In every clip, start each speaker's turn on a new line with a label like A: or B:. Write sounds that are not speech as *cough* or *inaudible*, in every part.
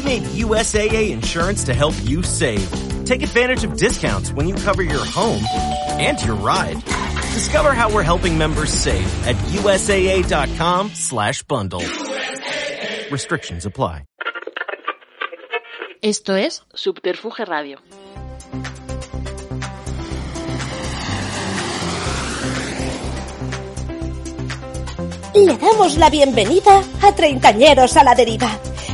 A: We made USAA insurance to help you save. Take advantage of discounts when you cover your home and your ride. Discover how we're helping members save at USAA.com slash bundle. Restrictions apply.
B: Esto es Subterfuge Radio.
C: Le damos la bienvenida a Treintañeros a la Deriva,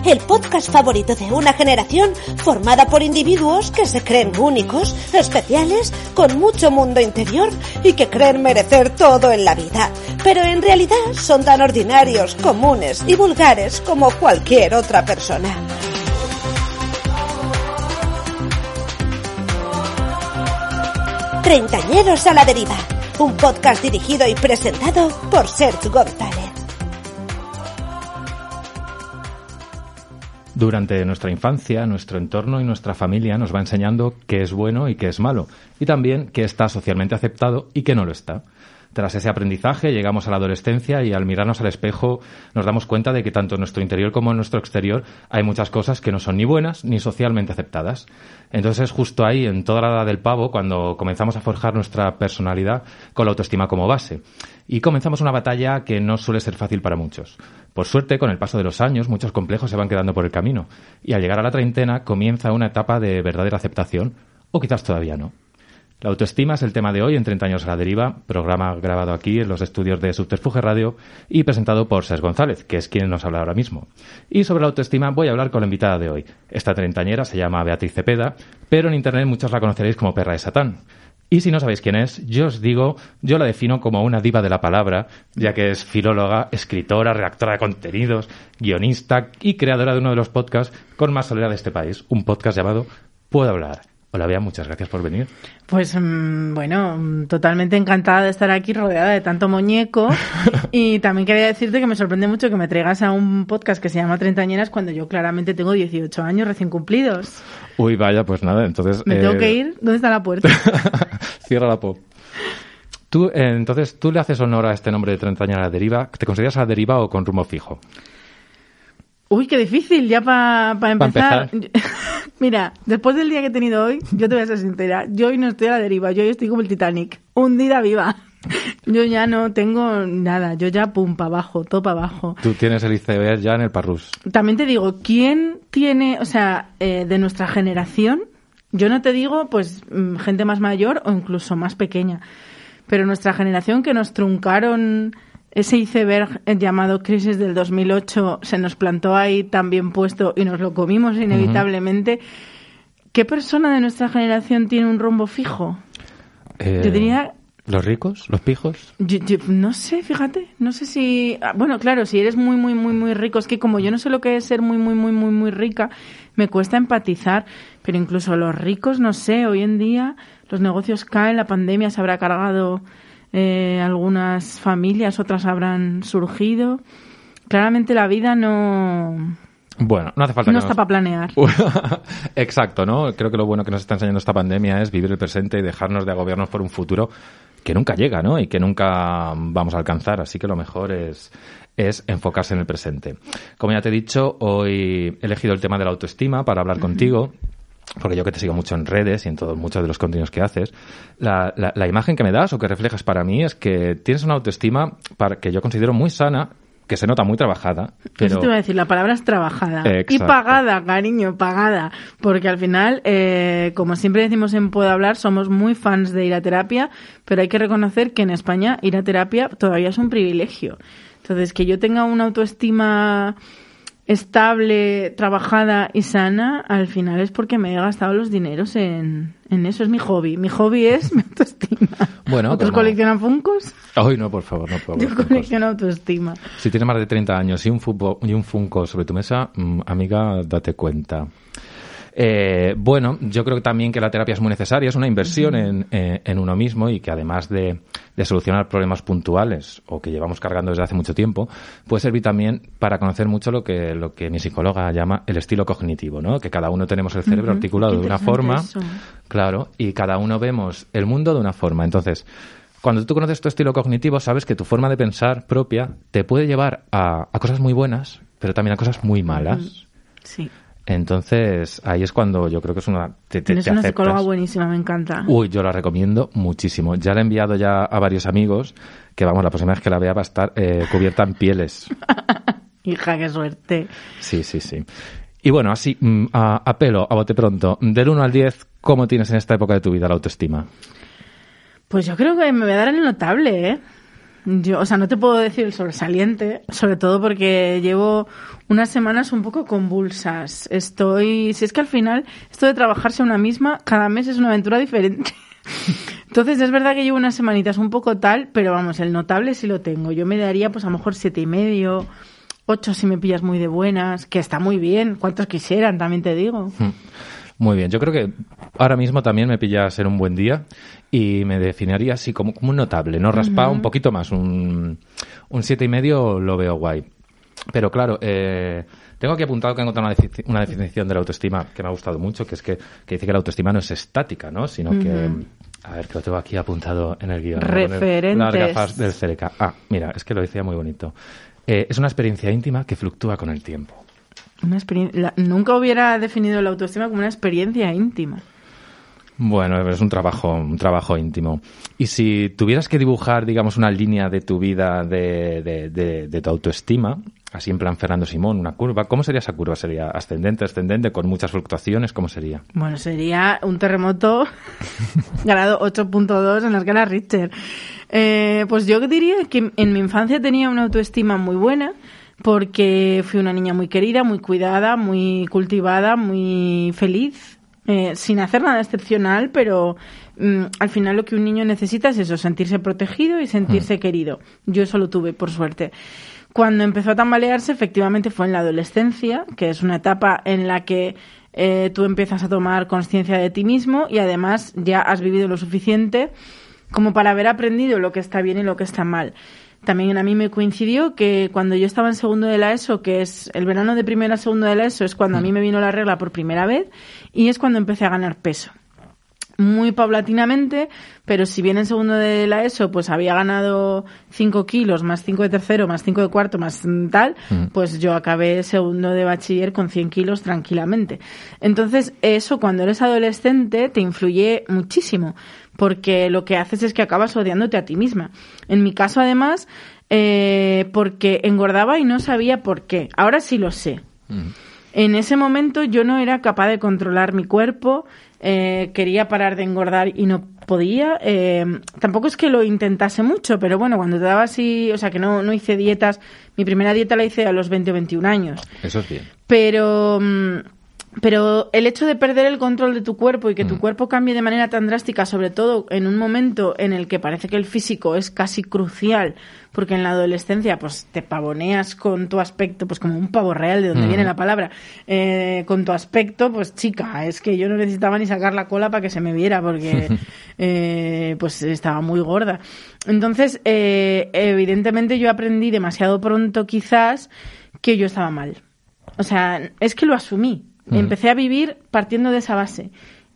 C: el podcast favorito de una generación formada por individuos que se creen únicos, especiales, con mucho mundo interior y que creen merecer todo en la vida, pero en realidad son tan ordinarios, comunes y vulgares como cualquier otra persona. Treintañeros a la Deriva, un podcast dirigido y presentado por Sergio González.
D: Durante nuestra infancia, nuestro entorno y nuestra familia nos va enseñando qué es bueno y qué es malo, y también qué está socialmente aceptado y qué no lo está. Tras ese aprendizaje llegamos a la adolescencia y al mirarnos al espejo nos damos cuenta de que tanto en nuestro interior como en nuestro exterior hay muchas cosas que no son ni buenas ni socialmente aceptadas. Entonces es justo ahí, en toda la edad del pavo, cuando comenzamos a forjar nuestra personalidad con la autoestima como base. Y comenzamos una batalla que no suele ser fácil para muchos. Por suerte, con el paso de los años, muchos complejos se van quedando por el camino. Y al llegar a la treintena comienza una etapa de verdadera aceptación, o quizás todavía no. La autoestima es el tema de hoy en 30 años a la deriva, programa grabado aquí en los estudios de Subterfuge Radio y presentado por Ses González, que es quien nos habla ahora mismo. Y sobre la autoestima voy a hablar con la invitada de hoy. Esta treintañera se llama Beatriz Cepeda, pero en Internet muchos la conoceréis como Perra de Satán. Y si no sabéis quién es, yo os digo, yo la defino como una diva de la palabra, ya que es filóloga, escritora, redactora de contenidos, guionista y creadora de uno de los podcasts con más soledad de este país, un podcast llamado Puedo hablar. Hola, Bea, muchas gracias por venir.
E: Pues mm, bueno, mm, totalmente encantada de estar aquí rodeada de tanto muñeco. *laughs* y también quería decirte que me sorprende mucho que me traigas a un podcast que se llama Treintañeras cuando yo claramente tengo 18 años recién cumplidos.
D: Uy, vaya, pues nada, entonces...
E: ¿Me tengo
D: eh,
E: que ir? ¿Dónde está la puerta? *laughs*
D: Cierra la pop. Tú, eh, entonces, ¿tú le haces honor a este nombre de treintañera a la deriva? ¿Te consideras a la deriva o con rumbo fijo?
E: Uy, qué difícil, ya para
D: Pa
E: empezar. *laughs* Mira, después del día que he tenido hoy, yo te voy a ser sincera, yo hoy no estoy a la deriva, yo hoy estoy como el Titanic, hundida viva. Yo ya no tengo nada, yo ya pum, para abajo, todo para abajo.
D: Tú tienes el iceberg ya en el parrús.
E: También te digo, ¿quién tiene, o sea, eh, de nuestra generación? Yo no te digo, pues, mm, gente más mayor o incluso más pequeña, pero nuestra generación que nos truncaron ese iceberg eh, llamado crisis del 2008, se nos plantó ahí tan bien puesto y nos lo comimos inevitablemente. ¿Qué persona de nuestra generación tiene un rumbo fijo?
D: Eh,
E: Yo diría
D: ¿Los ricos? ¿Los pijos?
E: Yo- yo no sé, fíjate, no sé si... ah, Bueno, claro, si eres muy, muy, muy, muy rico, es que como yo no sé lo que es ser muy, muy, muy, muy, muy rica, me cuesta empatizar, pero incluso los ricos, no sé, hoy en día los negocios caen, la pandemia se habrá cargado eh, algunas familias, otras habrán surgido. Claramente la vida no,
D: Bueno, no hace falta
E: no
D: que
E: está
D: nos-
E: para planear. *laughs*
D: Exacto, ¿no? Creo que lo bueno que nos está enseñando esta pandemia es vivir el presente y dejarnos de agobiarnos por un futuro que nunca llega, ¿no? Y que nunca vamos a alcanzar. Así que lo mejor es, es enfocarse en el presente. Como ya te he dicho, hoy he elegido el tema de la autoestima para hablar contigo. Porque yo que te sigo mucho en redes y en todos muchos de los contenidos que haces, la, la- la imagen que me das o que reflejas para mí es que tienes una autoestima para, que yo considero muy sana, que se nota muy trabajada, pero
E: Eso te iba a decir, la palabra es trabajada. Y
D: Exacto.
E: pagada, cariño, pagada. Porque al final, eh, como siempre decimos en Puedo Hablar, somos muy fans de ir a terapia, pero hay que reconocer que en España ir a terapia todavía es un privilegio. Entonces, que yo tenga una autoestima estable, trabajada y sana, al final es porque me he gastado los dineros en, en eso. Es mi hobby. Mi hobby es mi autoestima.
D: Bueno,
E: ¿Otros coleccionan funcos?
D: Ay, no, por favor, no puedo.
E: Yo colecciono autoestima.
D: Si tienes más de 30 años y un, fútbol, y un Funko sobre tu mesa, mm, amiga, date cuenta. Eh, bueno, yo creo también que la terapia es muy necesaria, es una inversión en, eh, en uno mismo y que además de, de solucionar problemas puntuales o que llevamos cargando desde hace mucho tiempo, puede servir también para conocer mucho lo que, lo que mi psicóloga llama el estilo cognitivo, ¿no? Que cada uno tenemos el cerebro articulado
E: qué
D: de una forma,
E: eso.
D: claro, y cada uno vemos el mundo de una forma. Entonces, cuando tú conoces tu estilo cognitivo, sabes que tu forma de pensar propia te puede llevar a, a cosas muy buenas, pero también a cosas muy malas.
E: Sí.
D: Entonces, ahí es cuando yo creo que es una... Te, te,
E: Tienes
D: te
E: una
D: aceptas.
E: psicóloga buenísima, me encanta.
D: Uy, yo la recomiendo muchísimo. Ya la he enviado ya a varios amigos que, vamos, la próxima vez que la vea va a estar eh, cubierta en pieles. *laughs*
E: Hija, qué suerte.
D: Sí, sí, sí. Y bueno, así, mm, a, a pelo, a bote pronto, del 1 al 10, ¿cómo tienes en esta época de tu vida la autoestima?
E: Pues yo creo que me voy a dar el notable, ¿eh? Yo, o sea, no te puedo decir el sobresaliente, sobre todo porque llevo unas semanas un poco convulsas. Estoy, si es que al final, esto de trabajarse una misma, cada mes es una aventura diferente. *laughs* Entonces es verdad que llevo unas semanitas un poco tal, pero vamos, el notable sí lo tengo. Yo me daría pues a lo mejor siete y medio, ocho si me pillas muy de buenas, que está muy bien. ¿Cuántos quisieran? También te digo.
D: Muy bien, yo creo que ahora mismo también me pilla ser un buen día y me definiría así como, como un notable, no raspado, un poquito más, un, un siete y medio lo veo guay. Pero claro, eh, tengo aquí apuntado que he encontrado una, una definición de la autoestima que me ha gustado mucho, que es que, que dice que la autoestima no es estática, ¿no? Sino que, a ver, que lo tengo aquí apuntado en el guion.
E: Referentes.
D: Las gafas del Cereca. Ah, mira, es que lo decía muy bonito. Eh, es una experiencia íntima que fluctúa con el tiempo.
E: Una la- nunca hubiera definido la autoestima como una experiencia íntima.
D: Bueno, es un trabajo, un trabajo íntimo. Y si tuvieras que dibujar, digamos, una línea de tu vida, de, de, de, de tu autoestima, así en plan Fernando Simón, una curva, ¿cómo sería esa curva? ¿Sería ascendente, ascendente, con muchas fluctuaciones? ¿Cómo sería?
E: Bueno, sería un terremoto *laughs* grado 8.2 en la escala Richter. Eh, pues yo diría que en mi infancia tenía una autoestima muy buena porque fui una niña muy querida, muy cuidada, muy cultivada, muy feliz, eh, sin hacer nada excepcional, pero mm, al final lo que un niño necesita es eso, sentirse protegido y sentirse querido. Yo eso lo tuve, por suerte. Cuando empezó a tambalearse, efectivamente fue en la adolescencia, que es una etapa en la que eh, tú empiezas a tomar conciencia de ti mismo y además ya has vivido lo suficiente como para haber aprendido lo que está bien y lo que está mal. También a mí me coincidió que cuando yo estaba en segundo de la ESO, que es el verano de primera a segundo de la ESO, es cuando a mí me vino la regla por primera vez y es cuando empecé a ganar peso muy paulatinamente, pero si bien en segundo de la ESO pues había ganado 5 kilos, más 5 de tercero, más 5 de cuarto, más mm, tal, pues yo acabé segundo de bachiller con 100 kilos tranquilamente. Entonces, eso cuando eres adolescente te influye muchísimo, porque lo que haces es que acabas odiándote a ti misma. En mi caso, además, eh, porque engordaba y no sabía por qué. Ahora sí lo sé. En ese momento yo no era capaz de controlar mi cuerpo, eh, quería parar de engordar y no podía. eh, tampoco es que lo intentase mucho, pero bueno, cuando te daba así, o sea, que no, no hice dietas, mi primera dieta la hice a los 20 o 21 años.
D: Eso es bien.
E: Pero, mm, pero el hecho de perder el control de tu cuerpo y que tu cuerpo cambie de manera tan drástica, sobre todo en un momento en el que parece que el físico es casi crucial, porque en la adolescencia pues te pavoneas con tu aspecto, pues como un pavo real, de donde viene la palabra, eh, con tu aspecto, pues chica, es que yo no necesitaba ni sacar la cola para que se me viera, porque *laughs* eh, pues estaba muy gorda. Entonces, eh, evidentemente yo aprendí demasiado pronto quizás que yo estaba mal. O sea, es que lo asumí. Empecé a vivir partiendo de esa base.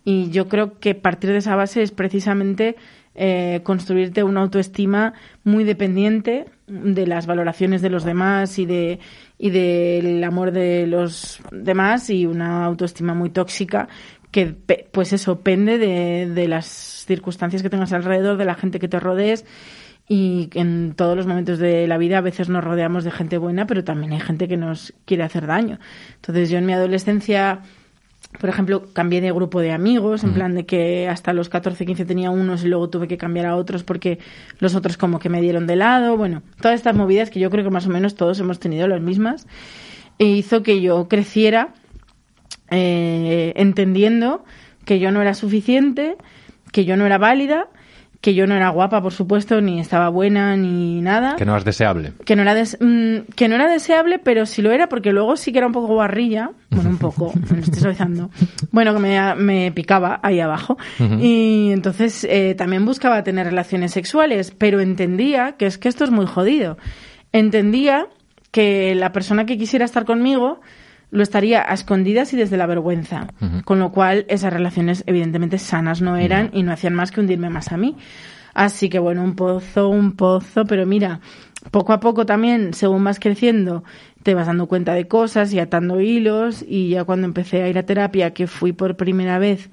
E: Y yo creo que partir de esa base es precisamente eh, construirte una autoestima muy dependiente de las valoraciones de los demás y de y del amor de los demás y una autoestima muy tóxica que pues eso pende de, de las circunstancias que tengas alrededor, de la gente que te rodees y en todos los momentos de la vida a veces nos rodeamos de gente buena, pero también hay gente que nos quiere hacer daño. Entonces yo en mi adolescencia, por ejemplo, cambié de grupo de amigos, en plan de que hasta los 14, 15 tenía unos y luego tuve que cambiar a otros porque los otros como que me dieron de lado. Bueno, todas estas movidas que yo creo que más o menos todos hemos tenido las mismas, e hizo que yo creciera eh, entendiendo que yo no era suficiente, que yo no era válida, que yo no era guapa, por supuesto, ni estaba buena, ni nada.
D: Que no es deseable.
E: Que no, era des- mm, que no era deseable, pero sí lo era, porque luego sí que era un poco guarrilla. Bueno, un poco, *laughs* me lo estoy suavizando. Bueno, que me, me picaba ahí abajo. Y entonces eh, también buscaba tener relaciones sexuales, pero entendía que es que esto es muy jodido. Entendía que la persona que quisiera estar conmigo lo estaría a escondidas y desde la vergüenza. Con lo cual, esas relaciones evidentemente sanas no eran y no hacían más que hundirme más a mí. Así que bueno, un pozo, un pozo, pero mira, poco a poco también, según vas creciendo, te vas dando cuenta de cosas y atando hilos y ya cuando empecé a ir a terapia, que fui por primera vez,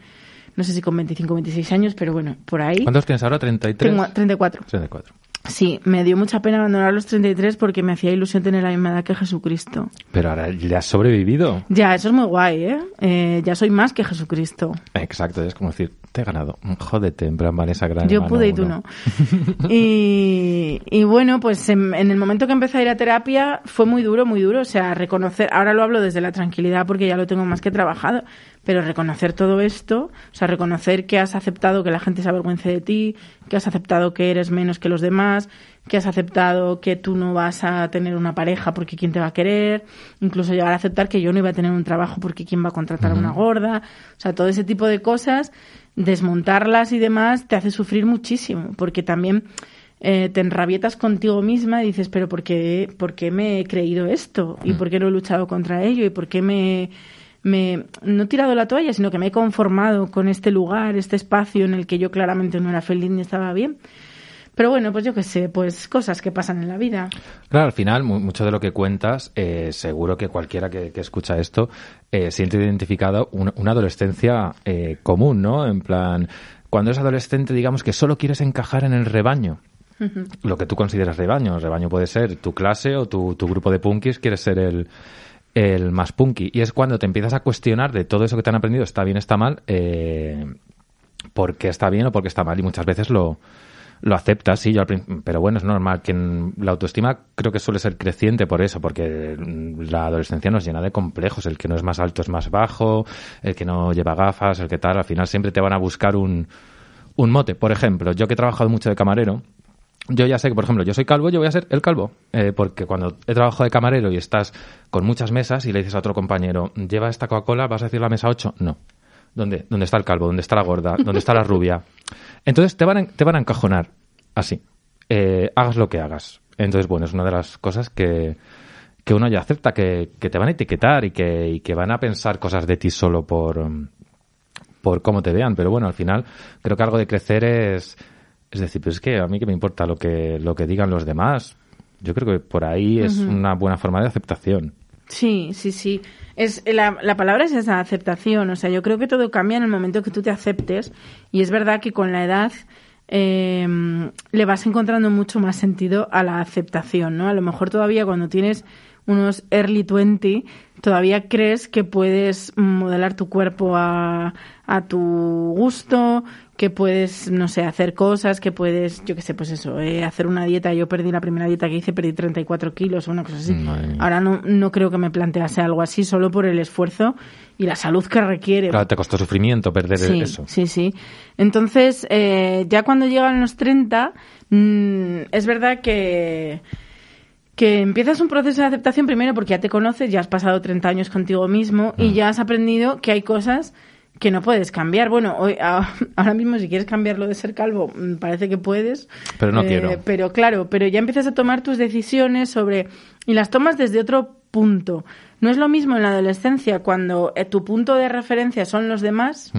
E: no sé si con 25 o 26 años, pero bueno, por ahí.
D: ¿Cuántos tienes ahora? ¿33?
E: Tengo 34.
D: 34.
E: Sí, me dio mucha pena abandonar los 33 porque me hacía ilusión tener la misma edad que Jesucristo.
D: Pero ahora ya has sobrevivido.
E: Ya, eso es muy guay, ¿eh? eh ya soy más que Jesucristo.
D: Exacto, es como decir, te he ganado, jódete, en plan Vanessa Gran.
E: Yo pude y tú no. *laughs* y, y, bueno, pues en, en, el momento que empecé a ir a terapia fue muy duro, muy duro. O sea, reconocer, ahora lo hablo desde la tranquilidad porque ya lo tengo más que trabajado, pero reconocer todo esto, o sea, reconocer que has aceptado que la gente se avergüence de ti, que has aceptado que eres menos que los demás, que has aceptado que tú no vas a tener una pareja porque quién te va a querer, incluso llegar a aceptar que yo no iba a tener un trabajo porque quién va a contratar a una gorda, o sea, todo ese tipo de cosas, desmontarlas y demás te hace sufrir muchísimo, porque también eh, te enrabietas contigo misma y dices, pero ¿por qué, ¿por qué me he creído esto? ¿Y por qué no he luchado contra ello? ¿Y por qué me me, no he tirado la toalla, sino que me he conformado con este lugar, este espacio en el que yo claramente no era feliz ni estaba bien. Pero bueno, pues yo qué sé, pues cosas que pasan en la vida.
D: Claro, al final, mucho de lo que cuentas, eh, seguro que cualquiera que, escucha esto eh, siente identificado una, adolescencia eh, común, ¿no? En plan, cuando eres adolescente, digamos que solo quieres encajar en el rebaño. Lo que tú consideras rebaño. El rebaño puede ser tu clase o tu, tu grupo de punkis, quieres ser el, el más punky. Y es cuando te empiezas a cuestionar de todo eso que te han aprendido, está bien, está mal, eh, por qué está bien o por qué está mal. Y muchas veces lo, lo aceptas, sí, yo pero bueno, es normal. que la autoestima creo que suele ser creciente por eso, porque la adolescencia nos llena de complejos. El que no es más alto es más bajo, el que no lleva gafas, el que tal, al final siempre te van a buscar un, un mote. Por ejemplo, yo que he trabajado mucho de camarero, yo ya sé que, por ejemplo, yo soy calvo, yo voy a ser el calvo. Eh, porque cuando he trabajado de camarero y estás con muchas mesas y le dices a otro compañero, lleva esta Coca-Cola, vas a decir la mesa 8, no. ¿Dónde? ¿Dónde está el calvo? ¿Dónde está la gorda? ¿Dónde está la rubia? Entonces te van a, te van a encajonar así. Eh, hagas lo que hagas. Entonces, bueno, es una de las cosas que, que uno ya acepta, que, que te van a etiquetar y que, y que van a pensar cosas de ti solo por, por cómo te vean. Pero bueno, al final creo que algo de crecer es es decir, pues es que a mí que me importa lo que, lo que digan los demás. Yo creo que por ahí es una buena forma de aceptación.
E: Sí, sí, sí. Es, la, la, palabra es esa aceptación. O sea, yo creo que todo cambia en el momento que tú te aceptes. Y es verdad que con la edad em, le vas encontrando mucho más sentido a la aceptación, ¿no? A lo mejor todavía cuando tienes unos early 20, todavía crees que puedes modelar tu cuerpo a, a tu gusto, que puedes, no sé, hacer cosas, que puedes, yo qué sé, pues eso, eh, hacer una dieta. Yo perdí la primera dieta que hice, perdí 34 kilos o una cosa así. Ahora no, no creo que me plantease algo así, solo por el esfuerzo y la salud que requiere.
D: Claro, te costó sufrimiento perder eso.
E: Sí, sí. Entonces, eh, ya cuando llegan los 30, mm, es verdad que que empiezas un proceso de aceptación primero porque ya te conoces, ya has pasado 30 años contigo mismo y mm. ya has aprendido que hay cosas que no puedes cambiar. Bueno, hoy, *laughs* ahora mismo si quieres cambiarlo de ser calvo, mm, parece que puedes.
D: Pero no quiero.
E: Eh, pero claro, pero ya empiezas a tomar tus decisiones sobre... Y las tomas desde otro punto. No es lo mismo en la adolescencia cuando eh, tu punto de referencia son los demás.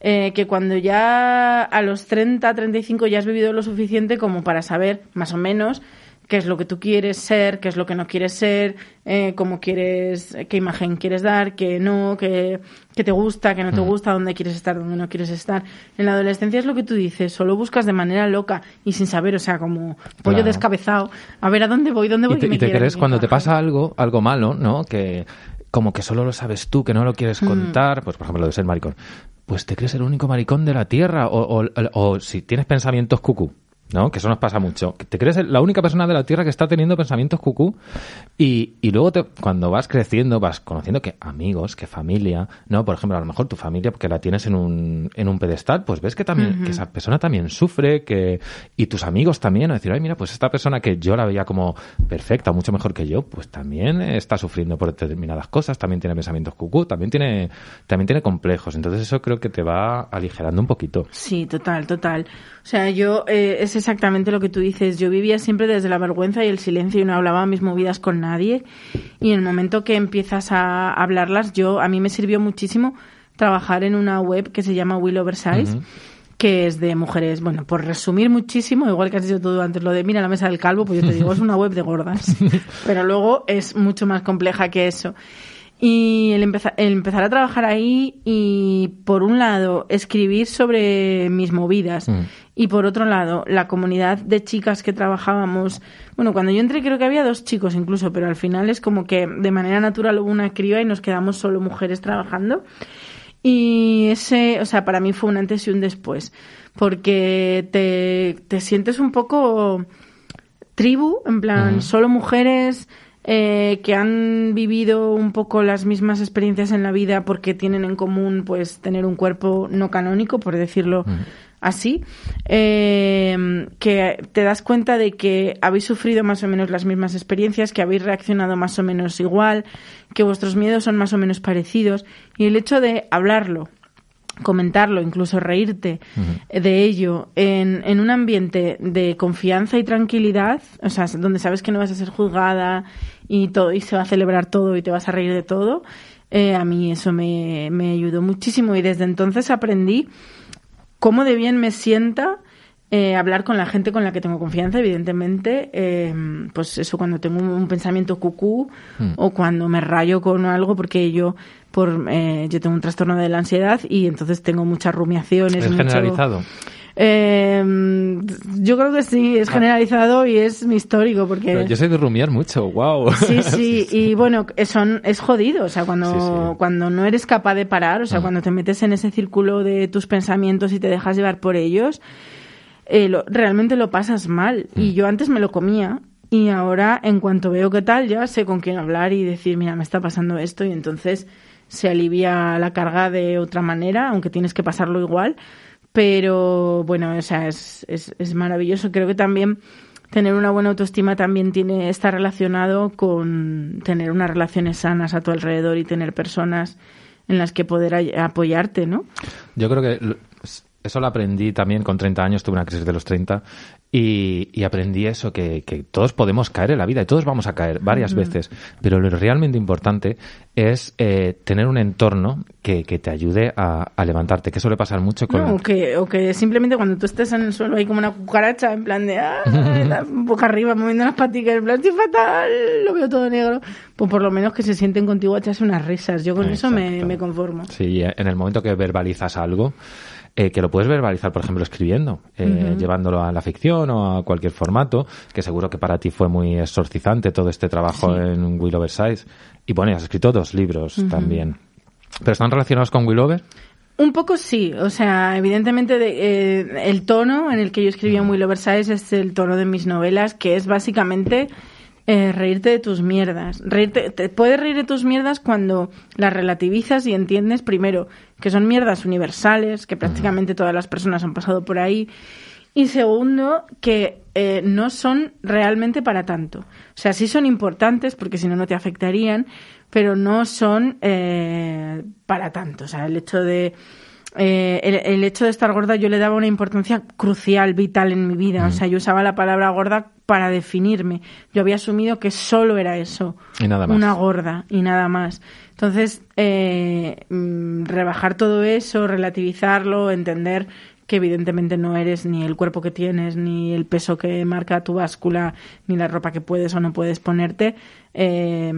E: Eh, que cuando ya a los 30, 35 ya has vivido lo suficiente como para saber más o menos qué es lo que tú quieres ser, qué es lo que no quieres ser, eh, cómo quieres, qué imagen quieres dar, qué no, qué, te gusta, qué no te mm. gusta, dónde quieres estar, dónde no quieres estar. En la adolescencia es lo que tú dices, solo buscas de manera loca y sin saber, o sea, como pollo descabezado, a ver a dónde voy, dónde voy.
D: Y te, y te crees cuando te pasa algo, algo malo, ¿no? Que como que solo lo sabes tú, que no lo quieres mm. contar, pues por ejemplo lo de ser maricón, pues te crees el único maricón de la tierra o, o, o si tienes pensamientos cucú ¿no? Que eso nos pasa mucho. Te crees la única persona de la Tierra que está teniendo pensamientos cucú y, y luego te, cuando vas creciendo vas conociendo que amigos, que familia, ¿no? Por ejemplo, a lo mejor tu familia, porque la tienes en un, en un pedestal, pues ves que también, que esa persona también sufre, que, y tus amigos también, a decir, ay, mira, pues esta persona que yo la veía como perfecta, mucho mejor que yo, pues también está sufriendo por determinadas cosas, también tiene pensamientos cucú, también tiene, también tiene complejos. Entonces eso creo que te va aligerando un poquito.
E: Sí, total, total. O sea, yo, eh, es exactamente lo que tú dices. Yo vivía siempre desde la vergüenza y el silencio y no hablaba mis movidas con nadie. Y en el momento que empiezas a hablarlas, yo, a mí me sirvió muchísimo trabajar en una web que se llama Will Oversize. que es de mujeres. Bueno, por resumir muchísimo, igual que has dicho tú antes lo de mira la mesa del calvo, pues yo te digo, *laughs* es una web de gordas. Pero luego es mucho más compleja que eso. Y el empezar, el empezar a trabajar ahí y, por un lado, escribir sobre mis movidas
D: Mm.
E: y, por otro lado, la comunidad de chicas que trabajábamos. Bueno, cuando yo entré creo que había dos chicos incluso, pero al final es como que de manera natural hubo una criba y nos quedamos solo mujeres trabajando. Y ese, o sea, para mí fue un antes y un después, porque te, te sientes un poco tribu, en plan, solo mujeres eh, que han vivido un poco las mismas experiencias en la vida porque tienen en común, pues, tener un cuerpo no canónico, por decirlo así, eh, que te das cuenta de que habéis sufrido más o menos las mismas experiencias, que habéis reaccionado más o menos igual, que vuestros miedos son más o menos parecidos, y el hecho de hablarlo, comentarlo, incluso reírte de ello en, en un ambiente de confianza y tranquilidad, o sea, donde sabes que no vas a ser juzgada y todo y se va a celebrar todo y te vas a reír de todo, eh, a mí eso me, me ayudó muchísimo y desde entonces aprendí cómo de bien me sienta eh, hablar con la gente con la que tengo confianza, evidentemente, eh, pues eso cuando tengo un, un pensamiento cucú
D: Mm.
E: o cuando me rayo con algo porque yo por eh, yo tengo un trastorno de la ansiedad y entonces tengo muchas rumiaciones.
D: ¿Es
E: mucho-
D: generalizado?
E: Eh, yo creo que sí, es generalizado y es histórico porque...
D: Pero yo soy de rumiar mucho, wow. *laughs*
E: Sí, sí, y bueno, son, es jodido, o sea, cuando,
D: Sí, sí.
E: cuando no eres capaz de parar, o sea,
D: Mm.
E: cuando te metes en ese círculo de tus pensamientos y te dejas llevar por ellos, eh, lo- realmente lo pasas mal.
D: Mm.
E: Y yo antes me lo comía y ahora, en cuanto veo qué tal, ya sé con quién hablar y decir, mira, me está pasando esto y entonces se alivia la carga de otra manera, aunque tienes que pasarlo igual. Pero bueno, o sea, es, es, es maravilloso. Creo que también tener una buena autoestima también tiene está relacionado con tener unas relaciones sanas a tu alrededor y tener personas en las que poder apoyarte, ¿no?
D: Yo creo que eso lo aprendí también con 30 años, tuve una crisis de los 30 y, y aprendí eso, que, que todos podemos caer en la vida y todos vamos a caer varias veces, pero lo realmente importante es eh, tener un entorno que, que te ayude a, a levantarte, que suele pasar mucho con...
E: No, o, que, o que simplemente cuando tú estés en el suelo hay como una cucaracha en plan de ah, *laughs* boca arriba moviendo las paticas en plan estoy fatal, lo veo todo negro. Pues por lo menos que se sienten contigo a echarse unas risas. Yo con eso me,
D: Exacto.
E: me conformo.
D: Sí, en el momento que verbalizas algo, eh, que lo puedes verbalizar, por ejemplo, escribiendo, eh, llevándolo a la ficción o a cualquier formato, que seguro que para ti fue muy exorcizante todo este trabajo en Will Over Size. Y bueno, has escrito dos libros también. ¿Pero están relacionados con Will Over?
E: Un poco sí, o sea, evidentemente de- eh, el tono en el que yo escribía en Will Oversize es el tono de mis novelas, que es básicamente eh, reírte de tus mierdas. Reírte, te puedes reír de tus mierdas cuando las relativizas y entiendes primero que son mierdas universales, que prácticamente todas las personas han pasado por ahí, y segundo, que eh, no son realmente para tanto. O sea, sí son importantes porque si no, no te afectarían, pero no son eh, para tanto. O sea, el hecho de... eh, el, el hecho de estar gorda yo le daba una importancia crucial, vital en mi vida. O sea, yo usaba la palabra gorda para definirme. Yo había asumido que solo era eso.
D: Y nada más.
E: Una gorda y nada más. Entonces, eh, mm, rebajar todo eso, relativizarlo, entender que evidentemente no eres ni el cuerpo que tienes, ni el peso que marca tu báscula, ni la ropa que puedes o no puedes ponerte. eh,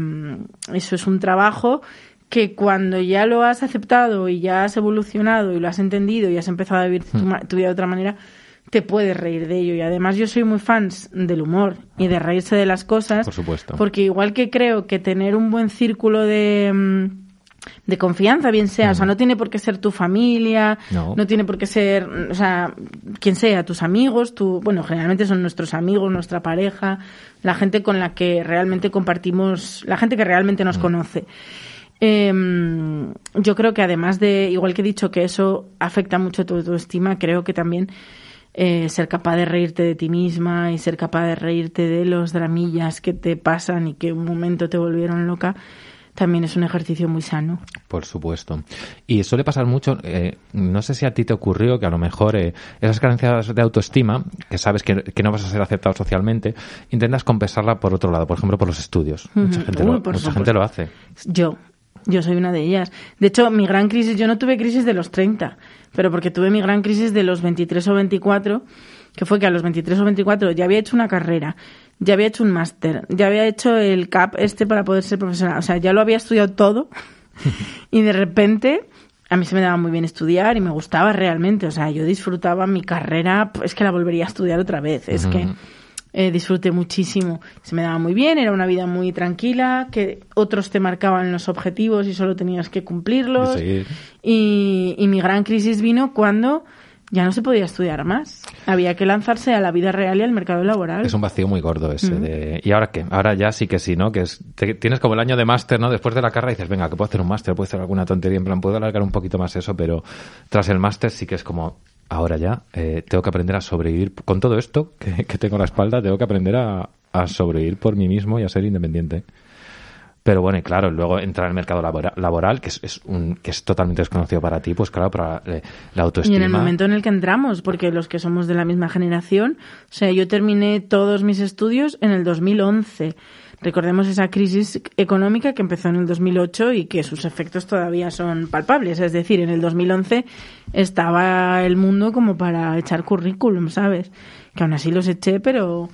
E: eso es un trabajo que cuando ya lo has aceptado y ya has evolucionado y lo has entendido y has empezado a vivir tu, ma- tu vida de otra manera, te puedes reír de ello. Y además yo soy muy fans del humor y de reírse de las cosas.
D: Por supuesto.
E: Porque igual que creo que tener un buen círculo de, mm, de confianza, bien sea, o sea, no tiene por qué ser tu familia,
D: No.
E: tiene por qué ser, o sea, quien sea, tus amigos, tu, bueno, generalmente son nuestros amigos, nuestra pareja, la gente con la que realmente compartimos, la gente que realmente nos conoce. Em, yo creo que además de, igual que he dicho que eso afecta mucho tu autoestima, creo que también eh, ser capaz de reírte de ti misma y ser capaz de reírte de los dramillas que te pasan y que un momento te volvieron loca, también es un ejercicio muy sano.
D: Por supuesto. Y suele pasar mucho, eh, no sé si a ti te ocurrió que a lo mejor eh, esas carencias de autoestima, que sabes que, que no vas a ser aceptado socialmente, intentas compensarla por otro lado, por ejemplo, por los estudios. Mucha, gente,
E: Uy,
D: lo, mucha gente lo hace.
E: Yo, Yo soy una de ellas. De hecho, mi gran crisis, yo no tuve crisis de los 30, pero porque tuve mi gran crisis de los 23 o 24, que fue que a los 23 o 24 ya había hecho una carrera, ya había hecho un máster, ya había hecho el CAP este para poder ser profesional, o sea, ya lo había estudiado todo. *laughs* Y de repente a mí se me daba muy bien estudiar y me gustaba realmente, o sea, yo disfrutaba mi carrera, es que la volvería a estudiar otra vez, es que eh, disfruté muchísimo, se me daba muy bien, era una vida muy tranquila, que otros te marcaban los objetivos y solo tenías que cumplirlos. Y, y mi gran crisis vino cuando ya no se podía estudiar más. Había que lanzarse a la vida real y al mercado laboral.
D: Es un vacío muy gordo ese. de, ¿Y ahora qué? Ahora ya sí que sí, ¿no? Que es, tienes como el año de máster, ¿no? Después de la carrera dices, venga, que puedo hacer un máster, puedo hacer alguna tontería, en plan, puedo alargar un poquito más eso, pero tras el máster sí que es como, ahora ya eh, tengo que aprender a sobrevivir. Con todo esto que, que tengo a la espalda, tengo que aprender a, a sobrevivir por mí mismo y a ser independiente. Pero bueno, y claro, luego entrar en el mercado laboral, que es, un, que es totalmente desconocido para ti, pues claro, para eh, la autoestima.
E: Y en el momento en el que entramos, porque los que somos de la misma generación, o sea, yo terminé todos mis estudios en el 2011. Recordemos esa crisis económica que empezó en el 2008 y que sus efectos todavía son palpables. Es decir, en el 2011 estaba el mundo como para echar currículum, ¿sabes? Que aún así los eché, pero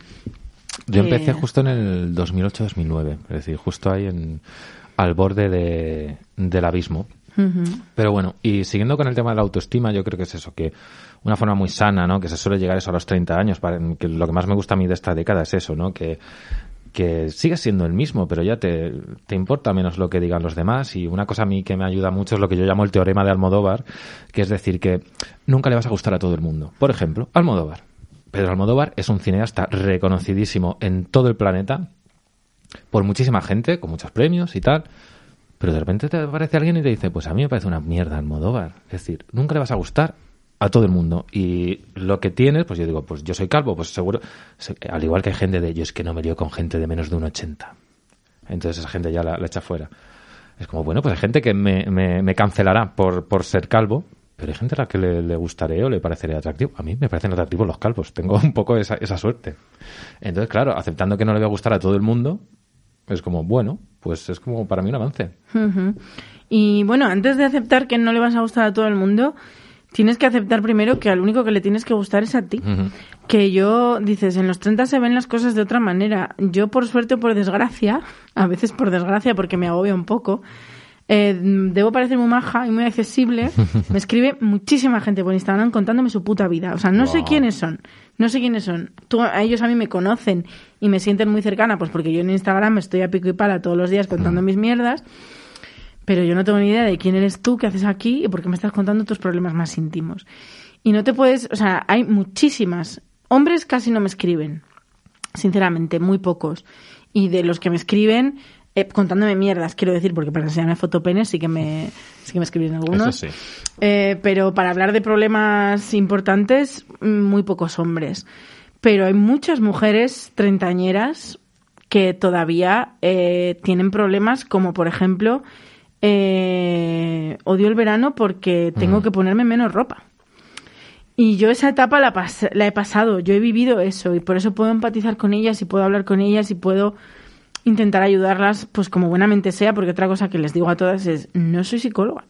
D: yo empecé justo en el 2008-2009, es decir, justo ahí en, al borde de, del abismo. Pero bueno, y siguiendo con el tema de la autoestima, yo creo que es eso, que una forma muy sana, ¿no? Que se suele llegar eso a los 30 años, para, que lo que más me gusta a mí de esta década es eso, ¿no? Que, que sigues siendo el mismo, pero ya te, te, importa menos lo que digan los demás. Y una cosa a mí que me ayuda mucho es lo que yo llamo el teorema de Almodóvar, que es decir, que nunca le vas a gustar a todo el mundo. Por ejemplo, Almodóvar. Pedro Almodóvar es un cineasta reconocidísimo en todo el planeta por muchísima gente, con muchos premios y tal. Pero de repente te aparece alguien y te dice, pues a mí me parece una mierda Almodóvar. Es decir, nunca le vas a gustar a todo el mundo. Y lo que tienes, pues yo digo, pues yo soy calvo, pues seguro, al igual que hay gente de ellos que no me lío con gente de menos de un 80. Entonces esa gente ya la, echa fuera. Es como, bueno, pues hay gente que me, me cancelará por, por ser calvo, pero hay gente a la que le, gustaré o le pareceré atractivo. A mí me parecen atractivos los calvos. Tengo un poco esa, esa suerte. Entonces, claro, aceptando que no le va a gustar a todo el mundo, es como, bueno, pues es como para mí un avance.
E: Y bueno, antes de aceptar que no le vas a gustar a todo el mundo, tienes que aceptar primero que al único que le tienes que gustar es a ti. Que yo, dices, en los 30 se ven las cosas de otra manera. Yo, por suerte o por desgracia, a veces por desgracia porque me agobia un poco, eh, debo parecer muy maja y muy accesible. *laughs* Me escribe muchísima gente por Instagram contándome su puta vida. O sea, no sé quiénes son. No sé quiénes son. Tú, a ellos a mí me conocen y me sienten muy cercana, pues porque yo en Instagram me estoy a pico y pala todos los días contando mm. mis mierdas. Pero yo no tengo ni idea de quién eres tú, qué haces aquí y por qué me estás contando tus problemas más íntimos. Y no te puedes, o sea, hay muchísimas. Hombres casi no me escriben, sinceramente, muy pocos. Y de los que me escriben, eh, contándome mierdas, quiero decir, porque para enseñarme fotopenes sí que me, sí que me escriben algunos. Eh, pero para hablar de problemas importantes, muy pocos hombres. Pero hay muchas mujeres treintañeras que todavía eh, tienen problemas, como por ejemplo, odio el verano porque tengo mm. que ponerme menos ropa. Y yo esa etapa la, la he pasado, yo he vivido eso y por eso puedo empatizar con ellas y puedo hablar con ellas y puedo intentar ayudarlas, pues como buenamente sea, porque otra cosa que les digo a todas es, no soy psicóloga,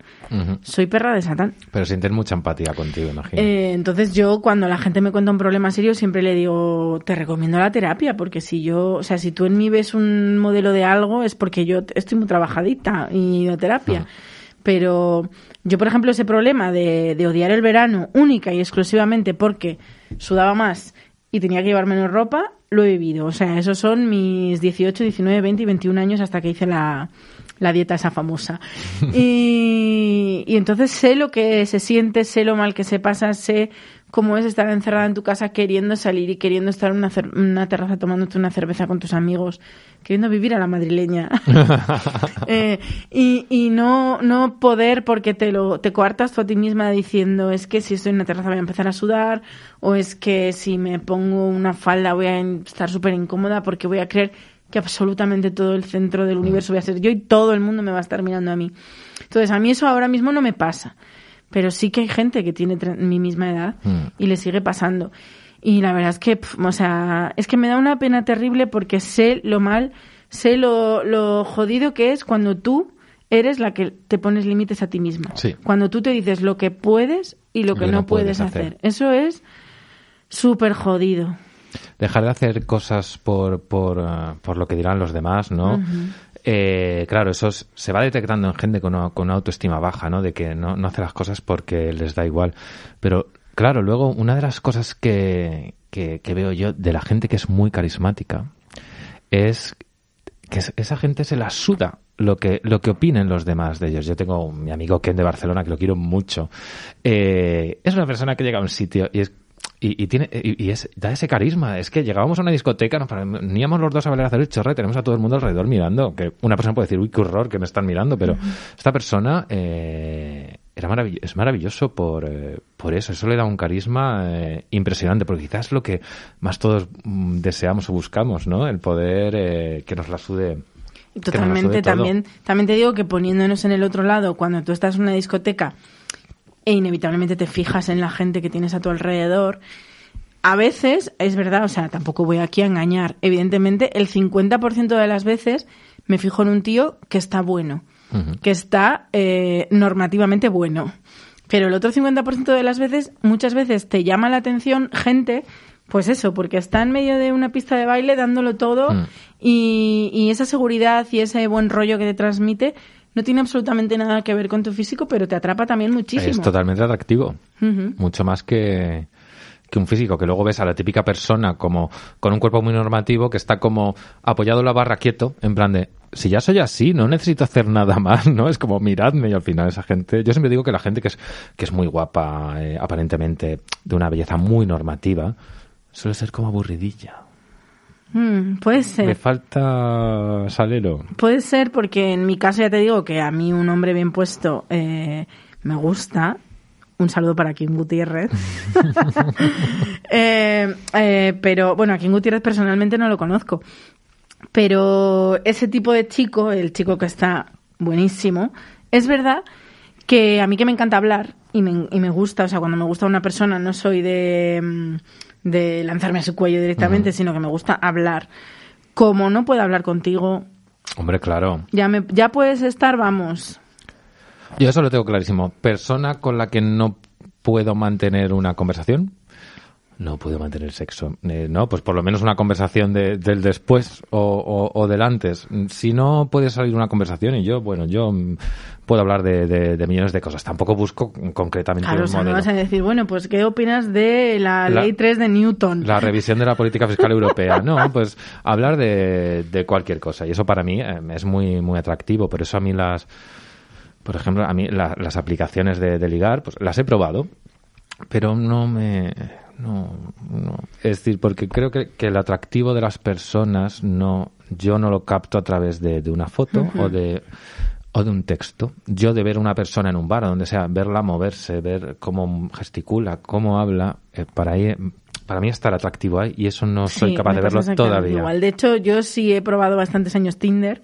E: soy perra de Satán.
D: Pero sienten mucha empatía contigo, imagino.
E: Eh, entonces yo cuando la gente me cuenta un problema serio siempre le digo, te recomiendo la terapia, porque si yo, o sea, si tú en mí ves un modelo de algo es porque yo estoy muy trabajadita y de terapia. Pero yo, por ejemplo, ese problema de, de odiar el verano única y exclusivamente porque sudaba más y tenía que llevar menos ropa, lo he vivido. O sea, esos son mis 18, 19, 20 y 21 años hasta que hice la, la dieta esa famosa. Y, y, entonces sé lo que se siente, sé lo mal que se pasa, sé cómo es estar encerrada en tu casa queriendo salir y queriendo estar en una, una terraza tomándote una cerveza con tus amigos, queriendo vivir a la madrileña. *laughs* Eh, y y no, no poder porque te, lo, te coartas tú a ti misma diciendo es que si estoy en una terraza voy a empezar a sudar o es que si me pongo una falda voy a estar súper incómoda porque voy a creer que absolutamente todo el centro del universo voy a ser yo y todo el mundo me va a estar mirando a mí. Entonces, a mí eso ahora mismo no me pasa pero sí que hay gente que tiene mi misma edad mm. y le sigue pasando. Y la verdad es que, o sea, es que me da una pena terrible porque sé lo mal, sé lo, lo jodido que es cuando tú eres la que te pones límites a ti misma.
D: Sí.
E: Cuando tú te dices lo que puedes y lo que no, puedes, hacer. Eso es súper jodido.
D: Dejar de hacer cosas por, por, ah, por lo que dirán los demás, ¿no? Eh, claro, eso es- se va detectando en gente con una, con una autoestima baja, ¿no? De que no, no hace las cosas porque les da igual. Pero, claro, luego una de las cosas que, que, que veo yo de la gente que es muy carismática es que es- esa gente se la suda lo que, lo que opinen los demás de ellos. Yo tengo mi amigo Ken de Barcelona, que lo quiero mucho. Eh, es una persona que llega a un sitio y es y, y tiene y, y es, da ese carisma. Es que llegábamos a una discoteca, nos poníamos los dos a bailar a hacer el chorre, tenemos a todo el mundo alrededor mirando. Que una persona puede decir, uy, qué horror que me están mirando, pero esta persona eh, era maravill- es maravilloso por, eh, por eso. Eso le da un carisma eh, impresionante, porque quizás es lo que más todos mm, deseamos o buscamos, ¿no? El poder eh, que nos la sude.
E: Totalmente, también, también te digo que poniéndonos en el otro lado, cuando tú estás en una discoteca e inevitablemente te fijas en la gente que tienes a tu alrededor, a veces, es verdad, o sea, tampoco voy aquí a engañar, evidentemente el 50% de las veces me fijo en un tío que está bueno, que está eh, normativamente bueno. Pero el otro 50% de las veces, muchas veces te llama la atención gente, pues eso, porque está en medio de una pista de baile dándolo todo
D: Mm.
E: y, y esa seguridad y ese buen rollo que te transmite no tiene absolutamente nada que ver con tu físico, pero te atrapa también muchísimo.
D: Es totalmente atractivo. Mucho más que, que un físico, que luego ves a la típica persona como con un cuerpo muy normativo que está como apoyado en la barra quieto, en plan de, si ya soy así, no necesito hacer nada *laughs* más, ¿no? Es como, miradme y al final esa gente, yo siempre digo que la gente que es, que es muy guapa, eh, aparentemente, de una belleza muy normativa, suele ser como aburridilla.
E: Mm, puede ser.
D: falta salero.
E: Puede ser porque en mi caso ya te digo que a mí un hombre bien puesto eh, me gusta. Un saludo para Kim Gutiérrez. *laughs* *laughs* Eh, eh, pero bueno, a Kim Gutiérrez personalmente no lo conozco. Pero ese tipo de chico, el chico que está buenísimo, es verdad que a mí que me encanta hablar y me, y me gusta, o sea, cuando me gusta una persona no soy de, mm, de lanzarme a su cuello directamente, sino que me gusta hablar. Como no puedo hablar contigo,
D: Hombre, claro.
E: ya, me, ya puedes estar, vamos.
D: Yo eso lo tengo clarísimo. Persona con la que no puedo mantener una conversación. No puedo mantener sexo. Eh, no, pues por lo menos una conversación de- del después o, o- o del antes. Si no puede salir una conversación y yo, bueno, yo puedo hablar de, de- de millones de cosas. Tampoco busco concretamente
E: Claro, o
D: un
E: sea,
D: modelo.
E: vas a decir, bueno, pues ¿qué opinas de la,
D: La-
E: ley 3 de Newton?
D: La revisión de la política fiscal europea. No, pues hablar de, de cualquier cosa. Y eso para mí eh, es muy, muy atractivo. Por eso a mí las, por ejemplo, a mí la- las aplicaciones de, de ligar, pues las he probado, pero no me, no, no. Es decir, porque creo que, que el atractivo de las personas no, yo no lo capto a través de, de una foto o de, o de un texto. Yo de ver a una persona en un bar donde sea, verla moverse, ver cómo gesticula, cómo habla, eh, para ahí, para mí está el atractivo ahí y eso no soy
E: Sí,
D: capaz de verlo todavía.
E: Igual, de hecho, yo sí he probado bastantes años Tinder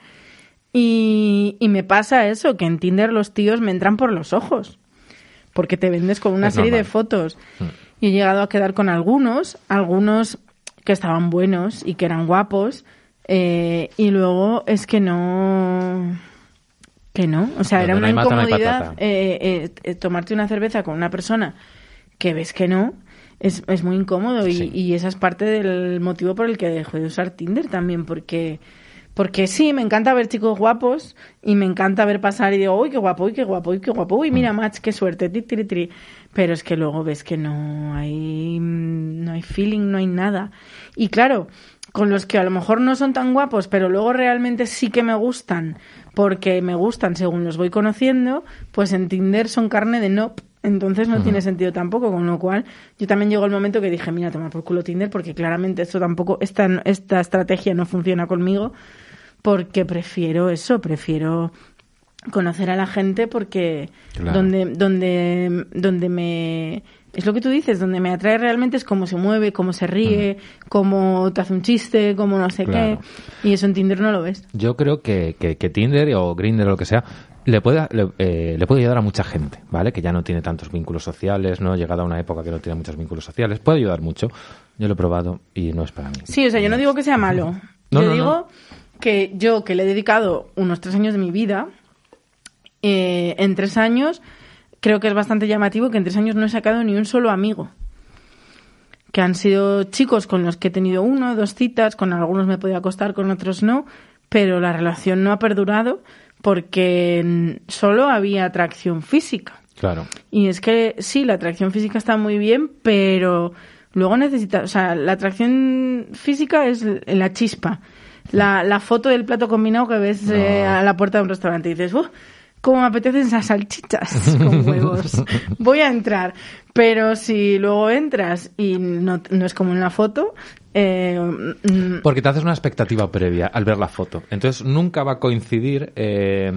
E: y, y me pasa eso, que en Tinder los tíos me entran por los ojos. Porque te vendes con una
D: Es
E: serie de
D: normal. Mm.
E: Y he llegado a quedar con algunos, algunos que estaban buenos y que eran guapos. eh, y luego es que no. Que no. O sea,
D: Donde
E: era una
D: no
E: incomodidad eh, eh, tomarte una cerveza con una persona que ves que no. Es, es muy incómodo y, y esa es parte del motivo por el que dejé de usar Tinder también, porque porque sí, me encanta ver chicos guapos y me encanta ver pasar y digo, uy, qué guapo, uy, qué guapo, uy, qué guapo, uy,
D: Mm.
E: mira, match, qué suerte, ti, tiri, tiri. Pero es que luego ves que no hay, mm, no hay feeling, no hay nada. Y claro, con los que a lo mejor no son tan guapos, pero luego realmente sí que me gustan, porque me gustan según los voy conociendo, pues en Tinder son carne de no. Entonces no tiene sentido tampoco, con lo cual yo también llegó el momento que dije, mira, tomar por culo Tinder, porque claramente esto tampoco, esta, esta estrategia no funciona conmigo, porque prefiero eso, prefiero conocer a la gente porque
D: Claro.
E: donde, donde, donde me es lo que tú dices, donde me atrae realmente es cómo se mueve, cómo se ríe, cómo te hace un chiste, cómo no sé
D: Claro.
E: qué. Y eso en Tinder no lo ves.
D: Yo creo que, que, que Tinder o Grindr o lo que sea le puede, le, eh, le puede ayudar a mucha gente, ¿vale? Que ya no tiene tantos vínculos sociales, ¿no? Llegada a una época que no tiene muchos vínculos sociales. Puede ayudar mucho. Yo lo he probado y no es para mí.
E: Sí, o sea, yo no digo que sea malo.
D: No,
E: yo
D: no,
E: digo
D: no.
E: Que yo, que le he dedicado unos tres años de mi vida, eh, en tres años, creo que es bastante llamativo que en tres años no he sacado ni un solo amigo. Que han sido chicos con los que he tenido uno, dos citas, con algunos me podía acostar, con otros no, pero la relación no ha perdurado porque solo había atracción física.
D: Claro.
E: Y es que sí, la atracción física está muy bien, pero luego necesita, o sea, la atracción física es la chispa. La, la foto del plato combinado que ves eh, a la puerta de un restaurante y dices, ¡uh! ¿Cómo me apetecen esas salchichas *laughs* con huevos? Voy a entrar. Pero si luego entras y no, no es como en la foto, eh, mm,
D: Porque te haces una expectativa previa al ver la foto. Entonces nunca va a coincidir eh,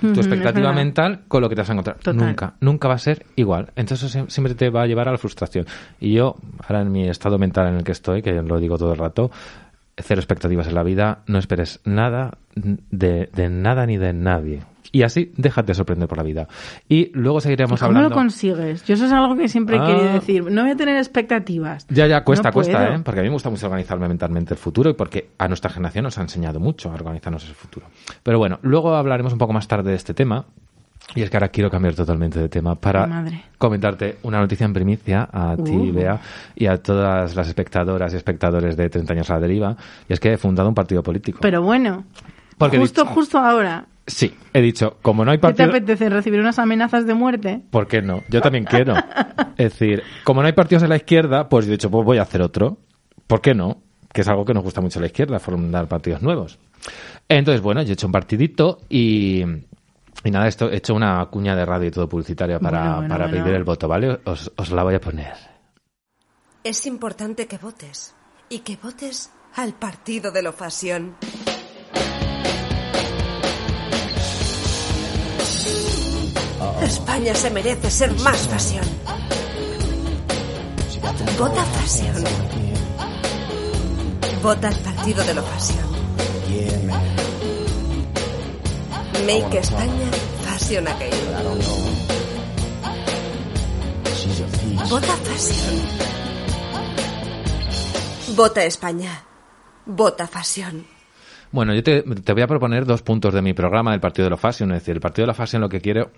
D: tu
E: es
D: expectativa mental con lo que te vas a encontrar.
E: Total.
D: Nunca. Nunca va a ser igual. Entonces eso sie- siempre te va a llevar a la frustración. Y yo, ahora en mi estado mental en el que estoy, que lo digo todo el rato, cero expectativas en la vida, no esperes nada de, de nada ni de nadie. Y así déjate sorprender por la vida. Y luego seguiremos
E: ¿Cómo
D: hablando.
E: lo consigues? Yo eso es algo que siempre he
D: Ah.
E: querido decir. No voy a tener expectativas.
D: Ya, ya, cuesta,
E: No
D: cuesta. ¿eh? Porque a mí me gusta mucho organizarme mentalmente el futuro y porque a nuestra generación nos ha enseñado mucho a organizarnos el futuro. Pero bueno, luego hablaremos un poco más tarde de este tema. Y es que ahora quiero cambiar totalmente de tema para
E: Madre.
D: comentarte una noticia en primicia a ti,
E: Uh.
D: Bea, y a todas las espectadoras y espectadores de 30 años a la deriva. Y es que he fundado un partido político.
E: Pero bueno,
D: Porque
E: justo,
D: dicho-
E: justo ahora,
D: Sí, he dicho, como no hay
E: ¿qué te
D: partido...
E: apetece? ¿Recibir unas amenazas de muerte?
D: ¿Por qué no? Yo también quiero. *laughs* Es decir, como no hay partidos en la izquierda, pues yo he dicho, pues voy a hacer otro. ¿Por qué no? Que es algo que nos gusta mucho a la izquierda, fundar partidos nuevos. Entonces, bueno, yo he hecho un partidito y, y nada, esto he hecho una cuña de radio y todo publicitaria para,
E: Bueno, bueno,
D: para
E: bueno.
D: pedir el voto, ¿vale? Os, os la voy a poner.
C: Es importante que votes. Y que votes al partido de la fashion. España se merece ser más fashion. Vota fashion. Vota al partido de la fashion. Make España fashion again. Vota fashion. Vota España. Vota fashion.
D: Bueno, yo te, te voy a proponer dos puntos de mi programa del Partido de la Fashion. Es decir, el Partido de la Fashion lo que quiero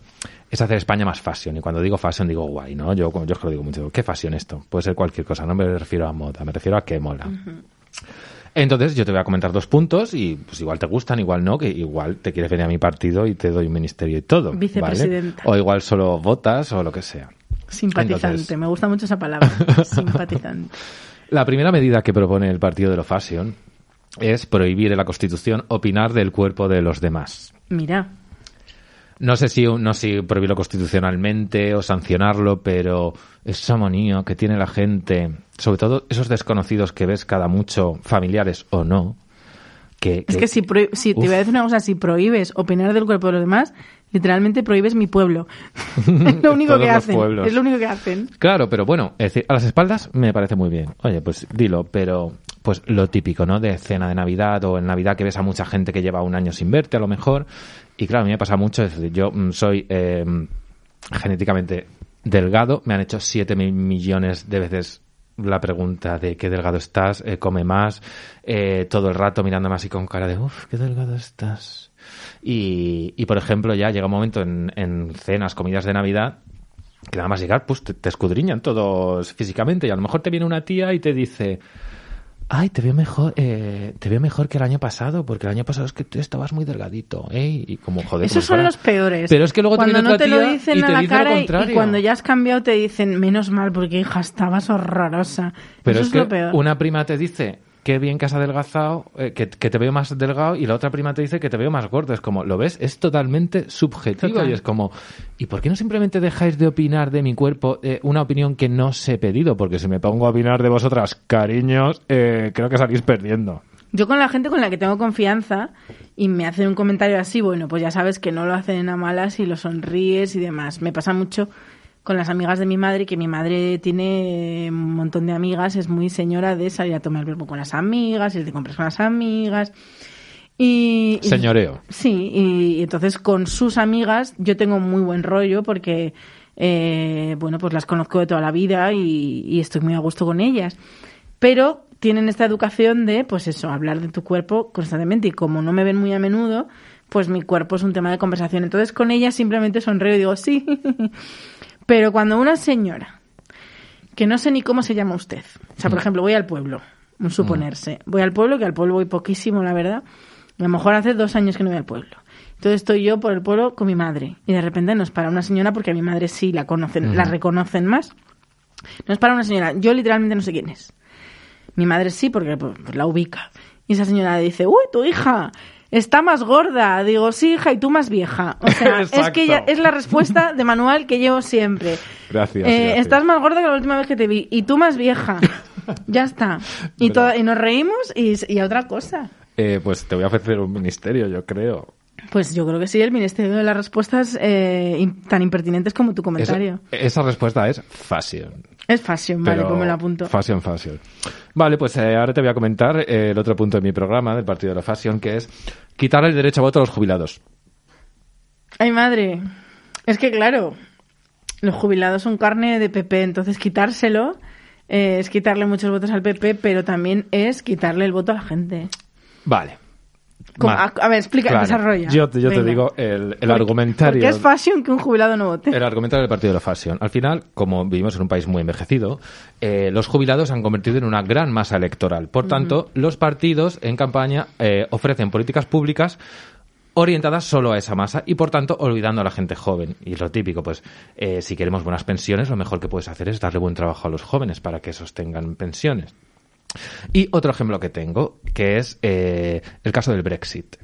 D: es hacer España más fashion. Y cuando digo fashion digo guay, ¿no? Yo, yo es que lo digo mucho. ¿Qué fashion esto? Puede ser cualquier cosa. No me refiero a moda, me refiero a que mola. Entonces yo te voy a comentar dos puntos y pues igual te gustan, igual no, que igual te quieres venir a mi partido y te doy un ministerio y todo. ¿vale?
E: Vicepresidenta.
D: O igual solo votas o lo que sea.
E: Simpatizante,
D: Entonces-
E: me gusta mucho esa palabra. *laughs* Simpatizante.
D: La primera medida que propone el Partido de la Fashion es prohibir en la Constitución opinar del cuerpo de los demás.
E: Mira,
D: No sé si no si prohibirlo constitucionalmente o sancionarlo, pero esa manía que tiene la gente, sobre todo esos desconocidos que ves cada mucho, familiares o no, que,
E: es que si, prohí- si te voy a decir una cosa, si prohíbes opinar del cuerpo de los demás, literalmente prohíbes mi pueblo. *laughs* es lo único que hacen.
D: pueblos.
E: Es lo único que hacen.
D: Claro, pero bueno, es decir, a las espaldas me parece muy bien. Oye, pues dilo, pero pues lo típico, ¿no? De cena de Navidad o en Navidad que ves a mucha gente que lleva un año sin verte a lo mejor. Y claro, a mí me pasa mucho, es decir, yo mm, soy eh, genéticamente delgado, me han hecho 7 mil millones de veces la pregunta de qué delgado estás, eh, come más, eh, todo el rato mirándome así con cara de, uff, qué delgado estás. Y, por ejemplo, ya llega un momento en, en cenas, comidas de Navidad, que nada más llegar, pues te escudriñan todos físicamente y a lo mejor te viene una tía y te dice, ay, te veo mejor, eh, te veo mejor que el año pasado, porque el año pasado es que tú estabas muy delgadito, ¿eh? Y como joder.
E: Esos son los peores.
D: Pero es que luego te
E: cuando
D: viene
E: no te lo dicen
D: y
E: a
D: te
E: la
D: lo
E: cara y- cuando ya has cambiado te dicen menos mal porque hija estabas horrorosa.
D: Pero
E: Eso
D: es,
E: es,
D: que
E: lo peor.
D: una prima te dice qué bien que has adelgazado, eh, que, que te veo más delgado, y la otra prima te dice que te veo más gordo. Es como, ¿lo ves? Es totalmente subjetivo
E: Total.
D: y es como, ¿y por qué no simplemente dejáis de opinar de mi cuerpo eh, una opinión que no os he pedido? Porque si me pongo a opinar de vosotras, cariños, eh, creo que salís perdiendo.
E: Yo con la gente con la que tengo confianza y me hacen un comentario así, bueno, pues ya sabes que no lo hacen a malas y lo sonríes y demás. Me pasa mucho con las amigas de mi madre, que mi madre tiene un montón de amigas, es muy señora de salir a tomar verbo con las amigas, ir de compras con las amigas. Y, y-
D: Señoreo.
E: Sí, y, y entonces con sus amigas yo tengo muy buen rollo porque, eh, bueno, pues las conozco de toda la vida y, y estoy muy a gusto con ellas. Pero tienen esta educación de, pues eso, hablar de tu cuerpo constantemente y como no me ven muy a menudo, pues mi cuerpo es un tema de conversación. Entonces con ella simplemente sonrío y digo, sí. Pero cuando una señora, que no sé ni cómo se llama usted, o sea, por ejemplo, voy al pueblo, un suponerse, voy al pueblo, que al pueblo voy poquísimo, la verdad, a lo mejor hace dos años que no voy al pueblo. Entonces estoy yo por el pueblo con mi madre y de repente nos para una señora porque a mi madre sí la conocen, la reconocen más. Nos para una señora, yo literalmente no sé quién es. Mi madre sí porque pues, la ubica. Y esa señora dice, uy, tu hija está más gorda. Digo, sí, hija, y tú más vieja. O sea, *laughs* es que ya es la respuesta de manual que llevo siempre.
D: Gracias,
E: Eh,
D: gracias.
E: Estás más gorda que la última vez que te vi. Y tú más vieja. *laughs* ya está. Y, y nos reímos y, y a otra cosa.
D: Eh, pues te voy a ofrecer un ministerio, yo creo.
E: Pues yo creo que sí, el Ministerio de las Respuestas eh, tan impertinentes como tu
D: Esa,
E: comentario.
D: esa respuesta es fashion. *laughs*
E: Es fashion, vale, pues me lo apunto.
D: Fashion, fashion. Vale, pues eh, ahora te voy a comentar eh, el otro punto de mi programa del Partido de la Fashion, que es quitar el derecho a voto a los jubilados.
E: Ay, madre. Es que, claro, los jubilados son carne de PP, entonces quitárselo eh, es quitarle muchos votos al PP, pero también es quitarle el voto a la gente.
D: Vale.
E: A, a ver, explica,
D: Claro.
E: desarrolla.
D: Yo, te- digo el, el
E: ¿Por-
D: argumentario.
E: ¿Por qué es fashion que un jubilado no vote?
D: El argumentario del Partido de la Fashion. Al final, como vivimos en un país muy envejecido, eh, los jubilados se han convertido en una gran masa electoral. Por tanto, los partidos en campaña eh, ofrecen políticas públicas orientadas solo a esa masa y por tanto olvidando a la gente joven. Y lo típico, pues eh, si queremos buenas pensiones, lo mejor que puedes hacer es darle buen trabajo a los jóvenes para que esos tengan pensiones. Y otro ejemplo que tengo, que es eh, el caso del Brexit.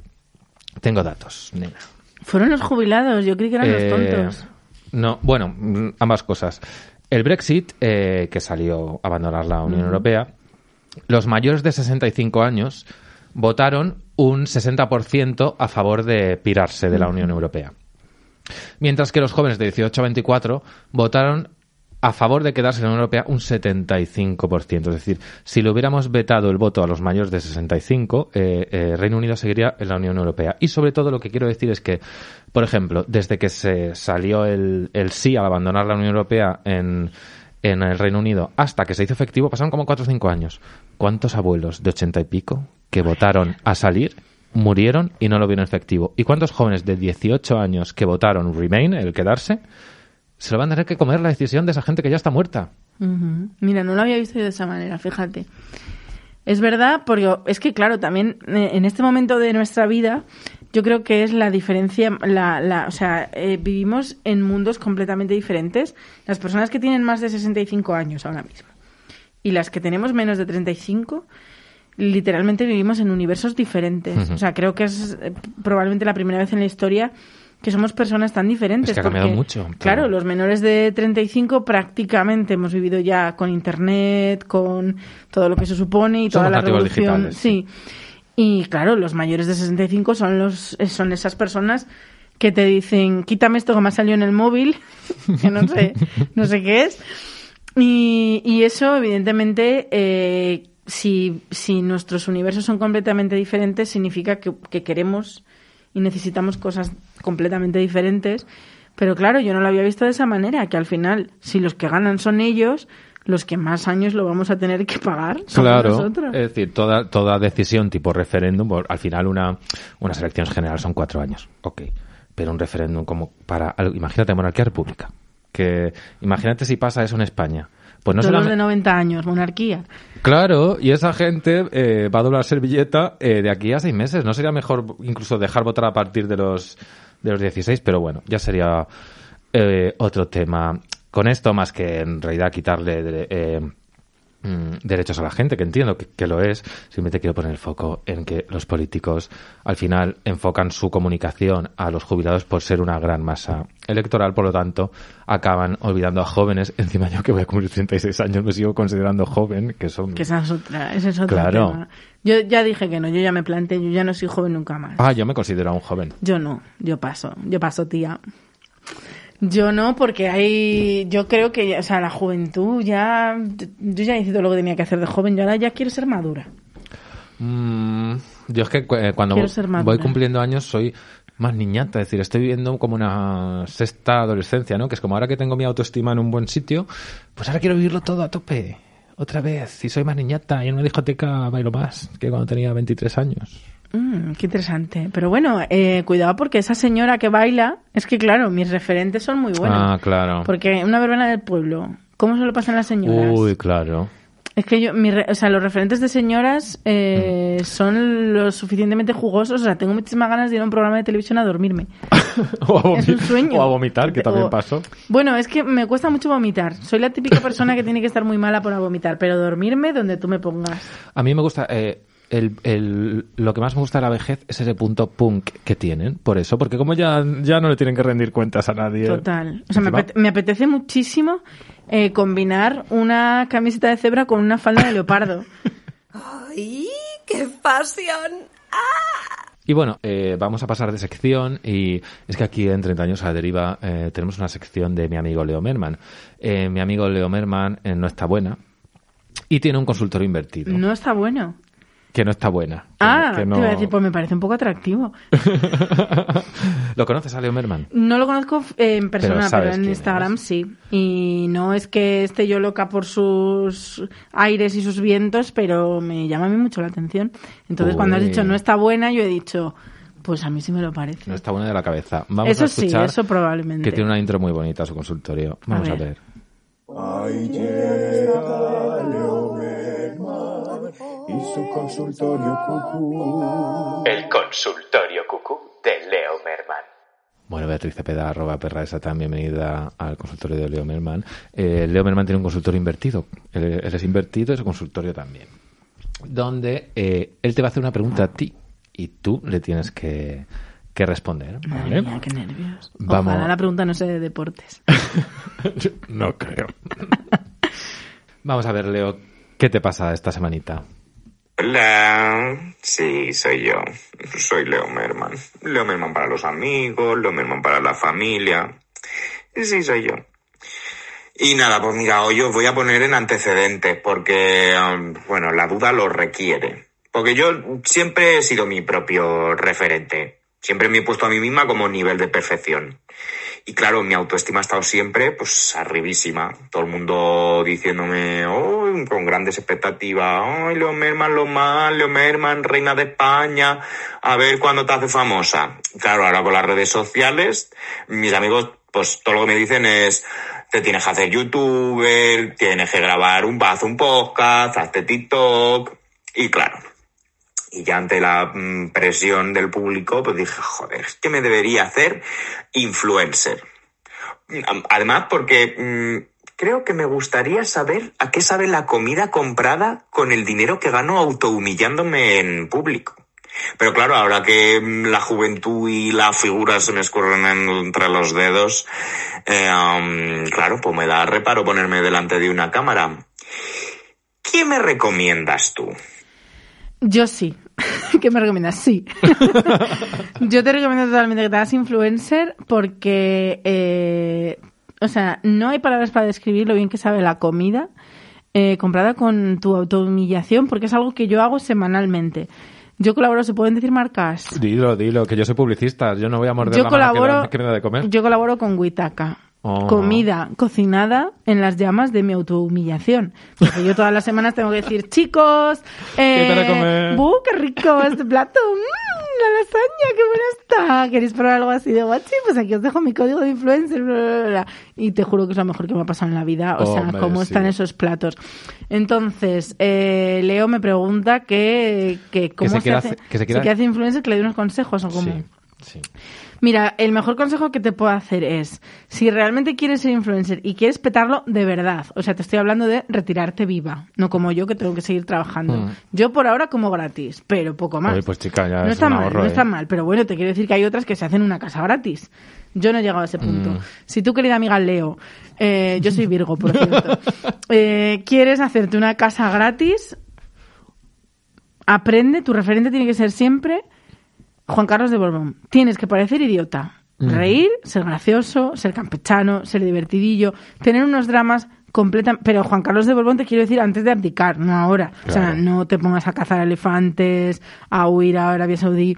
D: Tengo datos, nena.
E: Fueron los jubilados, yo creí que eran
D: Eh,
E: los tontos.
D: No, bueno, ambas cosas. El Brexit, eh, que salió a abandonar la Unión Europea, los mayores de 65 años votaron un 60% a favor de pirarse de la Unión Europea. Mientras que los jóvenes de 18 a 24 votaron a favor de quedarse en la Unión Europea un 75%. Es decir, si le hubiéramos vetado el voto a los mayores de 65, eh, eh, Reino Unido seguiría en la Unión Europea. Y sobre todo lo que quiero decir es que, por ejemplo, desde que se salió el, el sí al abandonar la Unión Europea en, en el Reino Unido hasta que se hizo efectivo, pasaron como 4 o 5 años. ¿Cuántos abuelos de 80 y pico que votaron a salir murieron y no lo vieron efectivo? ¿Y cuántos jóvenes de 18 años que votaron Remain, el quedarse, se lo van a tener que comer la decisión de esa gente que ya está muerta?
E: Ujú. Mira, no lo había visto yo de esa manera, fíjate. Es verdad, porque es que, claro, también eh, en este momento de nuestra vida, yo creo que es la diferencia, la, la, o sea, eh, vivimos en mundos completamente diferentes. Las personas que tienen más de 65 años ahora mismo y las que tenemos menos de 35, literalmente vivimos en universos diferentes.
D: Ujú.
E: O sea, creo que es eh, probablemente la primera vez en la historia que somos personas tan diferentes.
D: Es que ha cambiado mucho, pero-
E: Claro, los menores de 35 prácticamente hemos vivido ya con internet, con todo lo que se supone y toda la revolución. sí. Y claro, los mayores de 65 son los son esas personas que te dicen, "Quítame esto que me ha salido en el móvil", *laughs* que no sé, no sé qué es. Y, y eso, evidentemente, eh, si, si nuestros universos son completamente diferentes, significa que, que queremos y necesitamos cosas completamente diferentes. Pero claro, yo no lo había visto de esa manera, que al final, si los que ganan son ellos, los que más años lo vamos a tener que pagar somos
D: Claro,
E: nosotros.
D: es decir, toda, toda decisión tipo referéndum, por- al final una, unas elecciones generales son cuatro años, ok, pero un referéndum como para, algo- imagínate monarquía república, que imagínate si pasa eso en España, pues no solamente...
E: de 90 años, monarquía.
D: Claro, y esa gente eh, va a doblar servilleta eh, de aquí a seis meses. ¿No sería mejor incluso dejar votar a partir de los, de los 16? Pero bueno, ya sería eh, otro tema. Con esto, más que en realidad quitarle de- eh, mm, derechos a la gente, que entiendo que, que lo es, simplemente quiero poner el foco en que los políticos al final enfocan su comunicación a los jubilados por ser una gran masa electoral, por lo tanto, acaban olvidando a jóvenes. Encima yo que voy a cumplir 36 años me sigo considerando joven, que son...
E: Que esa es otra, ese es otro
D: Claro.
E: tema. Yo ya dije que no, yo ya me planteé, yo ya no soy joven nunca más.
D: Ah, yo me considero un joven.
E: Yo no, yo paso, yo paso, tía. Yo no, porque hay, yo creo que, ya- o sea, la juventud ya, yo ya hice todo lo que tenía que hacer de joven, yo ahora ya quiero ser madura.
D: Mm, yo es que eh, cuando voy cumpliendo años soy más niñata, es decir, estoy viviendo como una sexta adolescencia, ¿no? Que es como ahora que tengo mi autoestima en un buen sitio, pues ahora quiero vivirlo todo a tope, otra vez, y soy más niñata, y en una discoteca bailo más que cuando tenía 23 años.
E: Mm, qué interesante. Pero bueno, eh, cuidado porque esa señora que baila, es que claro, mis referentes son muy buenos.
D: Ah, claro.
E: Porque una verbena del pueblo, ¿cómo se lo pasan las señoras?
D: Uy, claro.
E: Es que yo, mi re- o sea, los referentes de señoras
D: Mm.
E: eh, son lo suficientemente jugosos. O sea, tengo muchísimas ganas de ir a un programa de televisión a dormirme. *laughs*
D: o, a vomi-
E: Es un sueño.
D: o a vomitar, que también
E: O-
D: pasó.
E: Bueno, es que me cuesta mucho vomitar. Soy la típica persona que tiene que estar muy mala para vomitar, pero dormirme donde tú me pongas.
D: A mí me gusta. eh, el, el- lo que más me gusta de la vejez es ese punto punk que tienen. Por eso, porque como ya, ya no le tienen que rendir cuentas a nadie.
E: Total. O sea, me,
D: Encima-
E: apete- me apetece muchísimo eh, combinar una camiseta de cebra con una falda de leopardo. *laughs*
C: ¡Ay, qué pasión!
D: Y bueno, eh, vamos a pasar de sección y es que aquí en 30 años a la deriva eh, tenemos una sección de mi amigo Leo Merman. Eh, mi amigo Leo Merman eh, no está buena y tiene un consultorio invertido.
E: No está bueno.
D: Que no está buena. que-
E: Ah,
D: que no-
E: te iba a decir, pues me parece un poco atractivo. *laughs*
D: ¿Lo conoces a Leo Merman?
E: No lo conozco en persona, pero, en Instagram
D: es.
E: sí. Y no es que esté yo loca por sus aires y sus vientos, pero me llama a mí mucho la atención. Entonces, cuando has dicho no está buena, yo he dicho, pues a mí sí me lo parece.
D: No está buena de la cabeza. Vamos
E: Eso
D: a
E: sí,
D: escuchar
E: eso probablemente.
D: que tiene una intro muy bonita su consultorio. Vamos a
E: ver.
D: ver.
F: Su consultorio cucú.
G: El consultorio cucú de Leo Merman.
D: Bueno, Beatriz Cepeda, arroba perra esa tan bienvenida al consultorio de Leo Merman. Eh, Leo Merman tiene un consultorio invertido. Él, él es invertido y su consultorio también. Donde eh, él te va a hacer una pregunta a ti y tú le tienes que, que responder.
E: Madre mía, qué nervios.
D: Vamos.
E: Ojalá la pregunta no sea de deportes. *laughs*
D: no creo. *laughs* Vamos a ver, Leo, ¿qué te pasa esta semanita?
H: Hola, sí, soy yo. Soy Leo Merman. Leo Merman para los amigos, Leo Merman para la familia. Sí, soy yo. Y nada, pues mira, hoy os voy a poner en antecedentes porque, um, bueno, la duda lo requiere. Porque yo siempre he sido mi propio referente. Siempre me he puesto a mí misma como nivel de perfección. Y claro, mi autoestima ha estado siempre, pues, arribísima. Todo el mundo diciéndome, oh, con grandes expectativas, ay, Leo Merman, lo más, Leo Merman, reina de España, a ver cuándo te hace famosa. Claro, ahora con las redes sociales, mis amigos, pues, todo lo que me dicen es, te tienes que hacer youtuber, tienes que grabar un haz un podcast, hazte TikTok. Y claro, y ya ante la mm, presión del público, pues dije, joder, es que me debería hacer influencer. Mm, Además, porque mm, creo que me gustaría saber a qué sabe la comida comprada con el dinero que gano autohumillándome en público. Pero claro, ahora que la juventud y la figura se me escurren entre los dedos, eh, um, claro, pues me da reparo ponerme delante de una cámara. ¿Qué me recomiendas tú?
E: Yo sí. *laughs* ¿Qué me recomiendas? Sí. *laughs* Yo te recomiendo totalmente que te hagas influencer porque, eh, o sea, no hay palabras para describir lo bien que sabe la comida eh, comprada con tu autohumillación porque es algo que yo hago semanalmente. Yo colaboro, ¿se pueden decir marcas?
D: Dilo, dilo, que yo soy publicista. Yo no voy a morder
E: Yo
D: la que
E: colaboro,
D: que me da de comer.
E: yo colaboro con Huitaca.
D: Oh.
E: Comida cocinada en las llamas de mi autohumillación. Porque yo todas las semanas tengo que decir, chicos, eh,
D: ¿Qué para comer?
E: ¡bu, qué rico este plato! ¡Mmm, la lasaña, qué buena está! ¿Queréis probar algo así de guachi? Pues aquí os dejo mi código de influencer. bla, bla, bla, bla". Y te juro que es lo mejor que me ha pasado en la vida. O sea,
D: Hombre,
E: cómo
D: sí.
E: están esos platos. Entonces, eh, Leo me pregunta que, que cómo
D: se
E: se,
D: quiere
E: hace,
D: hacer- que se
E: hacer influencer, que le dé unos consejos o cómo.
D: Sí, sí.
E: Mira, el mejor consejo que te puedo hacer es, si realmente quieres ser influencer y quieres petarlo de verdad, o sea, te estoy hablando de retirarte viva, no como yo que tengo que seguir trabajando.
D: Mm.
E: Yo por ahora como gratis, pero poco más.
D: Oye, pues chica, ya
E: no
D: es
E: está mal,
D: ahorro,
E: no
D: ¿eh?
E: está mal, pero bueno, te quiero decir que hay otras que se hacen una casa gratis. Yo no he llegado a ese punto.
D: Mm.
E: Si tú, querida amiga Leo, eh, yo soy Virgo, por *laughs* cierto, eh, quieres hacerte una casa gratis, aprende, tu referente tiene que ser siempre Juan Carlos de Borbón. Tienes que parecer idiota. Reír, ser gracioso, ser campechano, ser divertidillo, tener unos dramas completan pero Juan Carlos de Borbón te quiero decir antes de abdicar, no ahora. O sea, no te pongas a cazar elefantes, a huir a Arabia Saudí.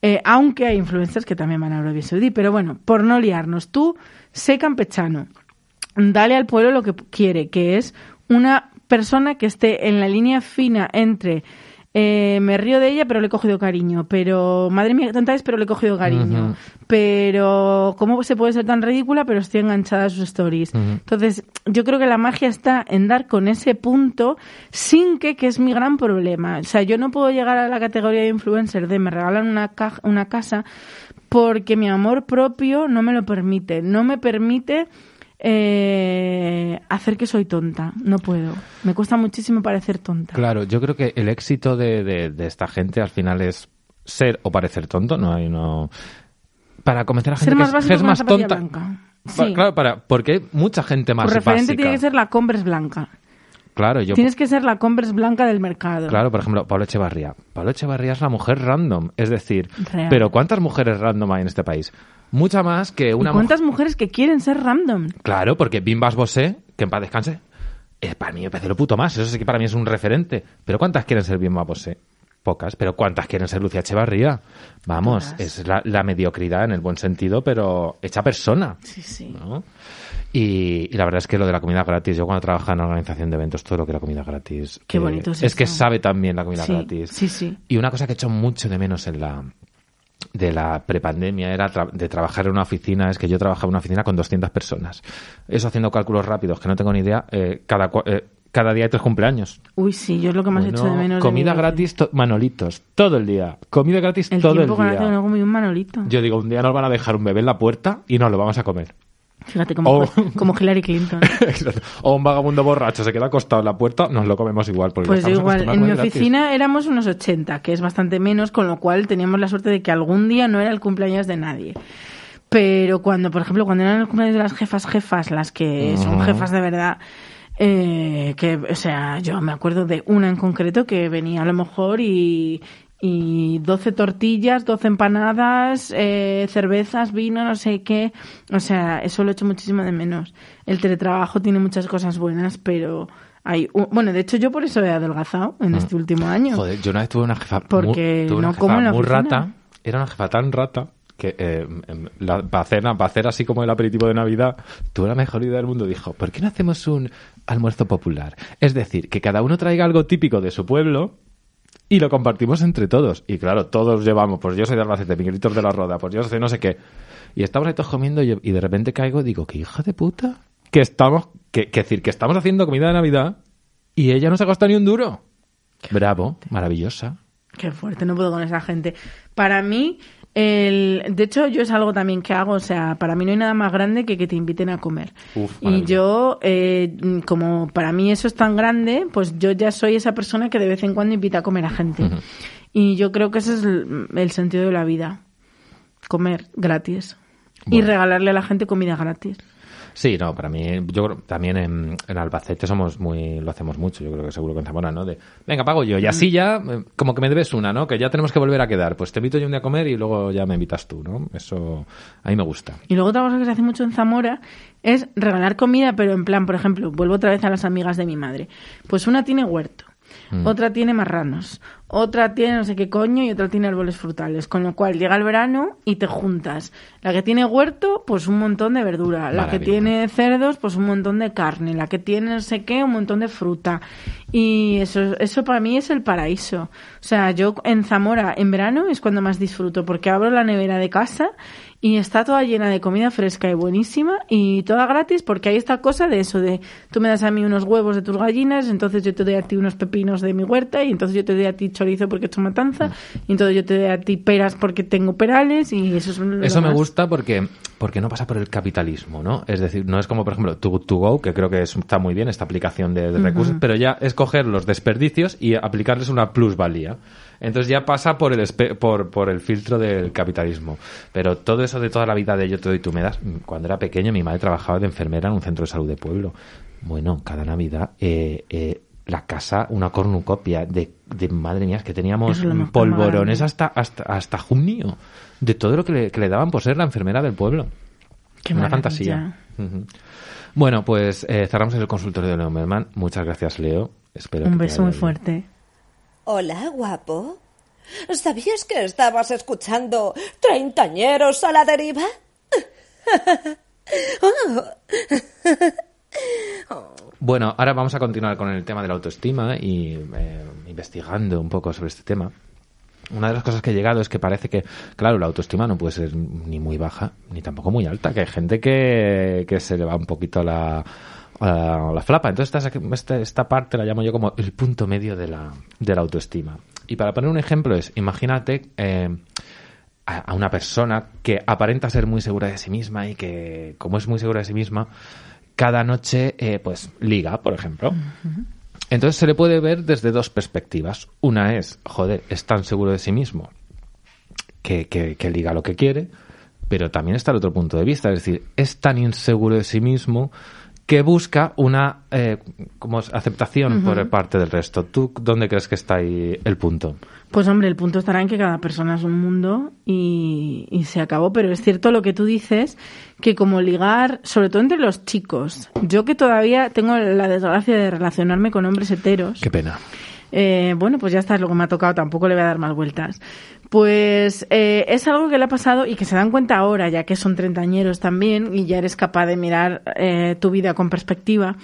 E: Eh, aunque hay influencers que también van a Arabia Saudí, pero bueno, por no liarnos, tú sé campechano, dale al pueblo lo que quiere, que es una persona que esté en la línea fina entre eh, me río de ella, pero le he cogido cariño. Pero, madre mía, qué tonta es, pero le he cogido cariño. Pero, ¿cómo se puede ser tan ridícula? Pero estoy enganchada a sus stories. Entonces, yo creo que la magia está en dar con ese punto sin que, que es mi gran problema. O sea, yo no puedo llegar a la categoría de influencer de me regalan una, ca- una casa porque mi amor propio no me lo permite. No me permite eh, hacer que soy tonta. No puedo. Me cuesta muchísimo parecer tonta.
D: Claro, yo creo que el éxito de, de- de esta gente al final es ser o parecer tonto, no hay no para convencer a la gente
E: Ser más
D: que es- que es más tonta.
E: blanca. Sí.
D: Claro, para, porque hay mucha gente más
E: Tu referente
D: básica.
E: tiene que ser la Converse blanca.
D: Claro, yo
E: Tienes que ser la Converse blanca del mercado.
D: Claro, por ejemplo, Pablo Echevarría. Pablo Echevarría es la mujer random, es decir,
E: Real.
D: pero ¿cuántas mujeres random hay en este país? Mucha más que
E: ¿Y
D: una
E: cuántas mujeres que quieren ser random?
D: Claro, porque Bimbas Bosé, que en paz descanse, eh, para mí me parece lo puto más. Eso sí que para mí es un referente. Pero ¿cuántas quieren ser Bimbas Bosé? Pocas. Pero ¿cuántas quieren ser Lucía Echevarría? Vamos,
E: Todas.
D: es la, la mediocridad en el buen sentido, pero hecha persona.
E: Sí, sí.
D: ¿no? Y, y la verdad es que lo de la comida gratis, yo cuando trabajaba en organización de eventos, todo lo que era comida gratis.
E: Qué
D: eh,
E: bonito es
D: Es que sabe también la comida
E: Sí,
D: gratis.
E: sí, sí.
D: Y una cosa que he hecho mucho de menos en la de la prepandemia era tra- de trabajar en una oficina, es que yo trabajaba en una oficina con 200 personas. Eso haciendo cálculos rápidos, que no tengo ni idea, eh, cada, eh, cada día hay tres cumpleaños.
E: Uy, sí, yo es lo que más
D: Bueno,
E: hecho de menos.
D: comida
E: mi-
D: gratis, to- manolitos, todo el día. Comida gratis
E: El
D: todo el
E: que
D: día.
E: no comí un manolito.
D: Yo digo, un día nos van a dejar un bebé en la puerta y nos lo vamos a comer.
E: Fíjate, como, como Hillary Clinton. *laughs*
D: Exacto. o un vagabundo borracho se queda acostado en la puerta, nos lo comemos igual. Porque
E: Pues igual, en mi
D: gratis.
E: oficina éramos unos 80, que es bastante menos, con lo cual teníamos la suerte de que algún día no era el cumpleaños de nadie. Pero cuando, por ejemplo, cuando eran el cumpleaños de las jefas jefas, las que son jefas de verdad, eh, que, o sea, yo me acuerdo de una en concreto que venía a lo mejor y, y 12 tortillas, 12 empanadas, eh, cervezas, vino, no sé qué. O sea, eso lo echo muchísimo de menos. El teletrabajo tiene muchas cosas buenas, pero hay... un- bueno, de hecho yo por eso he adelgazado en este último año.
D: Mm. Joder, yo una vez tuve una jefa
E: Porque
D: muy, tuve una
E: no
D: jefa
E: como en la
D: muy
E: oficina.
D: rata. Era una jefa tan rata que eh, em, la, para, cena, para hacer así como el aperitivo de Navidad, tuvo la mejor idea del mundo. Dijo, ¿por qué no hacemos un almuerzo popular? Es decir, que cada uno traiga algo típico de su pueblo y lo compartimos entre todos. Y claro, todos llevamos, pues yo soy de Albacete, Miguelitos de la Roda, pues yo soy no sé qué. Y estamos ahí todos comiendo y, de repente caigo y digo, ¿qué hija de puta? Que estamos, que, decir, que estamos haciendo comida de Navidad y ella no se ha gastado ni un duro. Bravo, maravillosa.
E: Qué fuerte, no puedo con esa gente. Para mí, el, de hecho, yo es algo también que hago, o sea, para mí no hay nada más grande que que te inviten a comer.
D: Uf,
E: y yo, eh, como para mí eso es tan grande, pues yo ya soy esa persona que de vez en cuando invita a comer a gente. Y yo creo que ese es el, el sentido de la vida. Comer gratis. Y regalarle a la gente comida gratis.
D: Sí, no, para mí, yo creo- también en, Albacete somos muy, lo hacemos mucho, yo creo que seguro que en Zamora, ¿no? De, venga, pago yo, y así ya, eh, como que me debes una, ¿no? Que ya tenemos que volver a quedar, pues te invito yo un día a comer y luego ya me invitas tú, ¿no? Eso, a mí me gusta.
E: Y luego otra cosa que se hace mucho en Zamora es regalar comida, pero en plan, por ejemplo, vuelvo otra vez a las amigas de mi madre. Pues una tiene huerto,
D: Mm.
E: otra tiene marranos, otra tiene no sé qué coño y otra tiene árboles frutales. Con lo cual llega el verano y te juntas. La que tiene huerto, pues un montón de verdura. La que tiene cerdos, pues un montón de carne. La que tiene no sé qué, un montón de fruta. Y eso, eso para mí es el paraíso. O sea, yo en Zamora, en verano, es cuando más disfruto, porque abro la nevera de casa y está toda llena de comida fresca y buenísima y toda gratis porque hay esta cosa de eso de tú me das a mí unos huevos de tus gallinas, entonces yo te doy a ti unos pepinos de mi huerta y entonces yo te doy a ti chorizo porque he hecho matanza y entonces yo te doy a ti peras porque tengo perales y eso es
D: Eso me
E: más-
D: gusta porque, porque no pasa por el capitalismo, ¿no? Es decir, no es como, por ejemplo, To, To Go, que creo que es- está muy bien esta aplicación de, de recursos, pero ya es coger los desperdicios y aplicarles una plusvalía. Entonces ya pasa por el, por, por el filtro del capitalismo. Pero todo eso de toda la vida de yo te doy, tú me das. Cuando era pequeño, mi madre trabajaba de enfermera en un centro de salud de pueblo. Bueno, cada Navidad, eh, eh, la casa, una cornucopia de, de madre mía, es que teníamos polvorones
E: maravilla.
D: hasta, hasta, hasta junio de todo lo que le, que le daban por ser la enfermera del pueblo.
E: Qué
D: Una
E: maravilla.
D: fantasía. Bueno, pues eh, cerramos el consultorio de Leo Merman. Muchas gracias, Leo. Espero
E: Un
D: que
E: beso muy fuerte.
C: Hola, guapo. ¿Sabías que estabas escuchando Treintañeros a la deriva? *laughs*
D: Bueno, ahora vamos a continuar con el tema de la autoestima y eh, investigando un poco sobre este tema. Una de las cosas que he llegado es que parece que, claro, la autoestima no puede ser ni muy baja ni tampoco muy alta, que hay gente que, que se le va un poquito la, a la, a la flapa. Entonces esta, esta, esta parte la llamo yo como el punto medio de la, de la autoestima. Y para poner un ejemplo es, imagínate eh, a, a una persona que aparenta ser muy segura de sí misma y que, como es muy segura de sí misma, cada noche, eh, pues, liga, por ejemplo. Entonces se le puede ver desde dos perspectivas. Una es, joder, es tan seguro de sí mismo que, que, que liga lo que quiere, pero también está el otro punto de vista, es decir, es tan inseguro de sí mismo que busca una eh, como aceptación por parte del resto. ¿Tú dónde crees que está ahí el punto?
E: Pues hombre, el punto estará en que cada persona es un mundo y, y se acabó, pero es cierto lo que tú dices, que como ligar, sobre todo entre los chicos, yo que todavía tengo la desgracia de relacionarme con hombres heteros,
D: Qué pena.
E: Eh, bueno, pues ya está, es lo que me ha tocado, tampoco le voy a dar más vueltas. Pues eh, es algo que le ha pasado y que se dan cuenta ahora, ya que son treintañeros también y ya eres capaz de mirar eh, tu vida con perspectiva.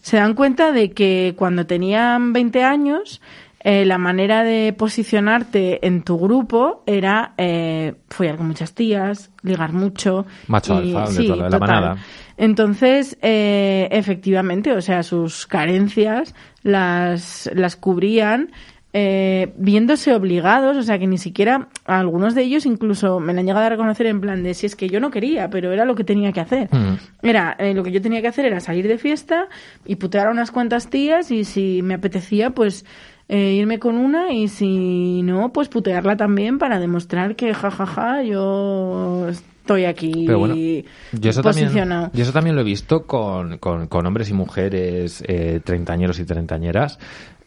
E: Se dan cuenta de que cuando tenían 20 años, eh, la manera de posicionarte en tu grupo era eh, follar con muchas tías, ligar mucho.
D: Macho
E: y-
D: alfa, de
E: sí,
D: toda la manada.
E: Entonces, eh, efectivamente, o sea, sus carencias las, las cubrían eh, viéndose obligados, o sea, que ni siquiera algunos de ellos incluso me la han llegado a reconocer en plan de si es que yo no quería, pero era lo que tenía que hacer.
D: Mm.
E: Era, eh, lo que yo tenía que hacer era salir de fiesta y putear a unas cuantas tías y si me apetecía, pues eh, irme con una y si no, pues putearla también para demostrar que jajaja, yo estoy aquí
D: Pero bueno, yo eso, también,
E: posicionado.
D: yo eso también lo he visto con, con, con hombres y mujeres eh, treintañeros y treintañeras.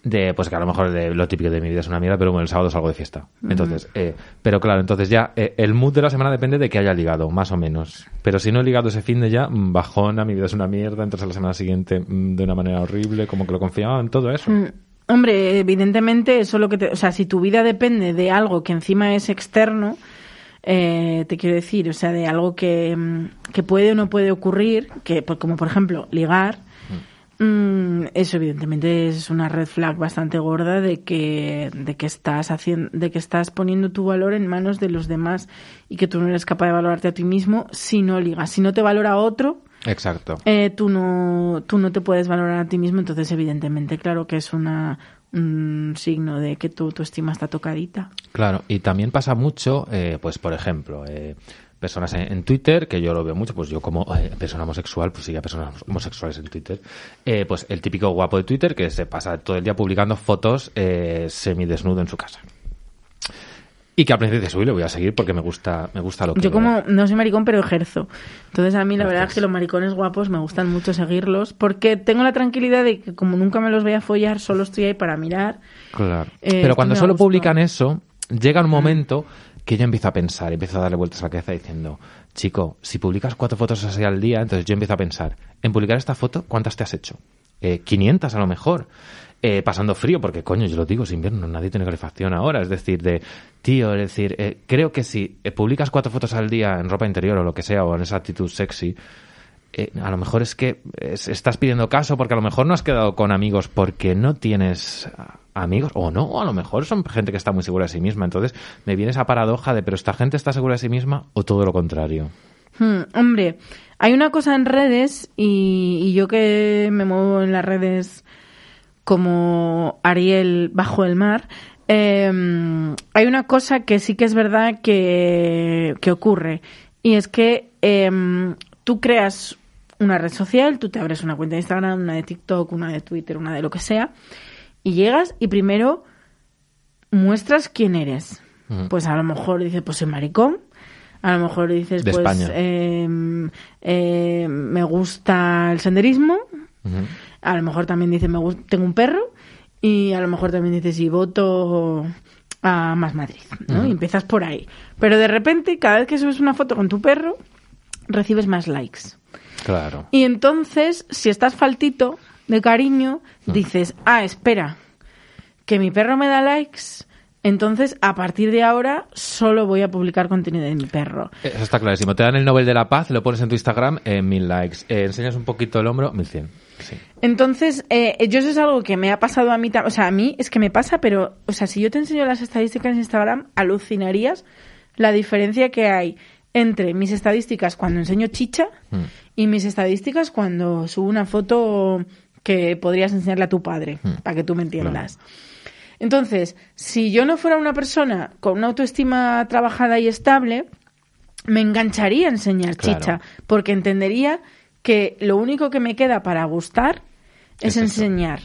D: De, pues que a lo mejor de, lo típico de mi vida es una mierda, pero bueno, el sábado salgo de fiesta. Entonces, eh, pero claro, entonces ya eh, el mood de la semana depende de que haya ligado, más o menos. Pero si no he ligado ese fin de ya, mm, bajona, mi vida es una mierda, entras a la semana siguiente mm, de una manera horrible, como que lo confiaba en todo eso.
E: Mm, Hombre, evidentemente eso lo que te, o sea, si tu vida depende de algo que encima es externo, eh, te quiero decir, o sea, de algo que, mm, que puede o no puede ocurrir, que pues, como por ejemplo ligar, mm, eso evidentemente es una red flag bastante gorda de que de que estás haciendo, de que estás poniendo tu valor en manos de los demás y que tú no eres capaz de valorarte a ti mismo si no ligas, si no te valora otro,
D: Exacto.
E: eh, tú no tú no te puedes valorar a ti mismo entonces evidentemente claro que es una un signo de que tu, tu estima está tocadita
D: Claro, y también pasa mucho, eh, pues por ejemplo, eh, personas en, en Twitter, que yo lo veo mucho, pues yo como eh, persona homosexual, pues sigue a personas homosexuales en Twitter, eh, pues el típico guapo de Twitter que se pasa todo el día publicando fotos eh, semidesnudo en su casa. Y que principio dices, uy, le voy a seguir porque me gusta, me gusta lo que
E: yo
D: veo".
E: como no soy maricón pero ejerzo entonces a mí la verdad es que los maricones guapos me gustan mucho seguirlos porque tengo la tranquilidad de que como nunca me los voy a follar solo estoy ahí para mirar
D: Claro.
E: Eh,
D: Pero cuando solo
E: gusta.
D: publican eso, llega un momento que yo empiezo a pensar, empiezo a darle vueltas a la cabeza diciendo, chico, si publicas cuatro fotos así al día, entonces yo empiezo a pensar, en publicar esta foto, ¿cuántas te has hecho? Eh, 500 a lo mejor. Eh, pasando frío, porque coño, yo lo digo, es invierno, nadie tiene calefacción ahora. Es decir, de, tío, es decir, eh, creo que si eh, publicas cuatro fotos al día en ropa interior o lo que sea, o en esa actitud sexy, eh, a lo mejor es que es- estás pidiendo caso porque a lo mejor no has quedado con amigos porque no tienes amigos o no, o a lo mejor son gente que está muy segura de sí misma. Entonces me viene esa paradoja de, pero esta gente está segura de sí misma o todo lo contrario.
E: Hmm, hombre, hay una cosa en redes y yo que me muevo en las redes como Ariel bajo el mar, eh, hay una cosa que sí que es verdad que, que ocurre y es que eh, tú creas una red social, tú te abres una cuenta de Instagram, una de TikTok, una de Twitter, una de lo que sea y llegas y primero muestras quién eres. Pues a lo mejor dices, pues soy maricón. A lo mejor dices,
D: De
E: pues
D: España.
E: eh, me gusta el senderismo. A lo mejor también dices, me tengo un perro. Y a lo mejor también dices, y voto a Más Madrid. ¿no? Y empiezas por ahí. Pero de repente, cada vez que subes una foto con tu perro, recibes más likes.
D: Claro.
E: Y entonces, si estás faltito de cariño, dices, ah, espera, que mi perro me da likes, entonces a partir de ahora solo voy a publicar contenido de mi perro.
D: Eso está clarísimo. Te dan el Nobel de la Paz, lo pones en tu Instagram, eh, mil likes. Eh, enseñas un poquito el hombro, mil cien. Sí.
E: Entonces, eh, yo eso es algo que me ha pasado a mí, o sea, a mí es que me pasa, pero, o sea, si yo te enseño las estadísticas en Instagram, alucinarías la diferencia que hay entre mis estadísticas cuando enseño chicha
D: Mm.
E: y mis estadísticas cuando subo una foto que podrías enseñarle a tu padre,
D: Mm.
E: para que tú me entiendas. Entonces, si yo no fuera una persona con una autoestima trabajada y estable, me engancharía a enseñar
D: Claro.
E: chicha, porque entendería que lo único que me queda para gustar es, enseñar.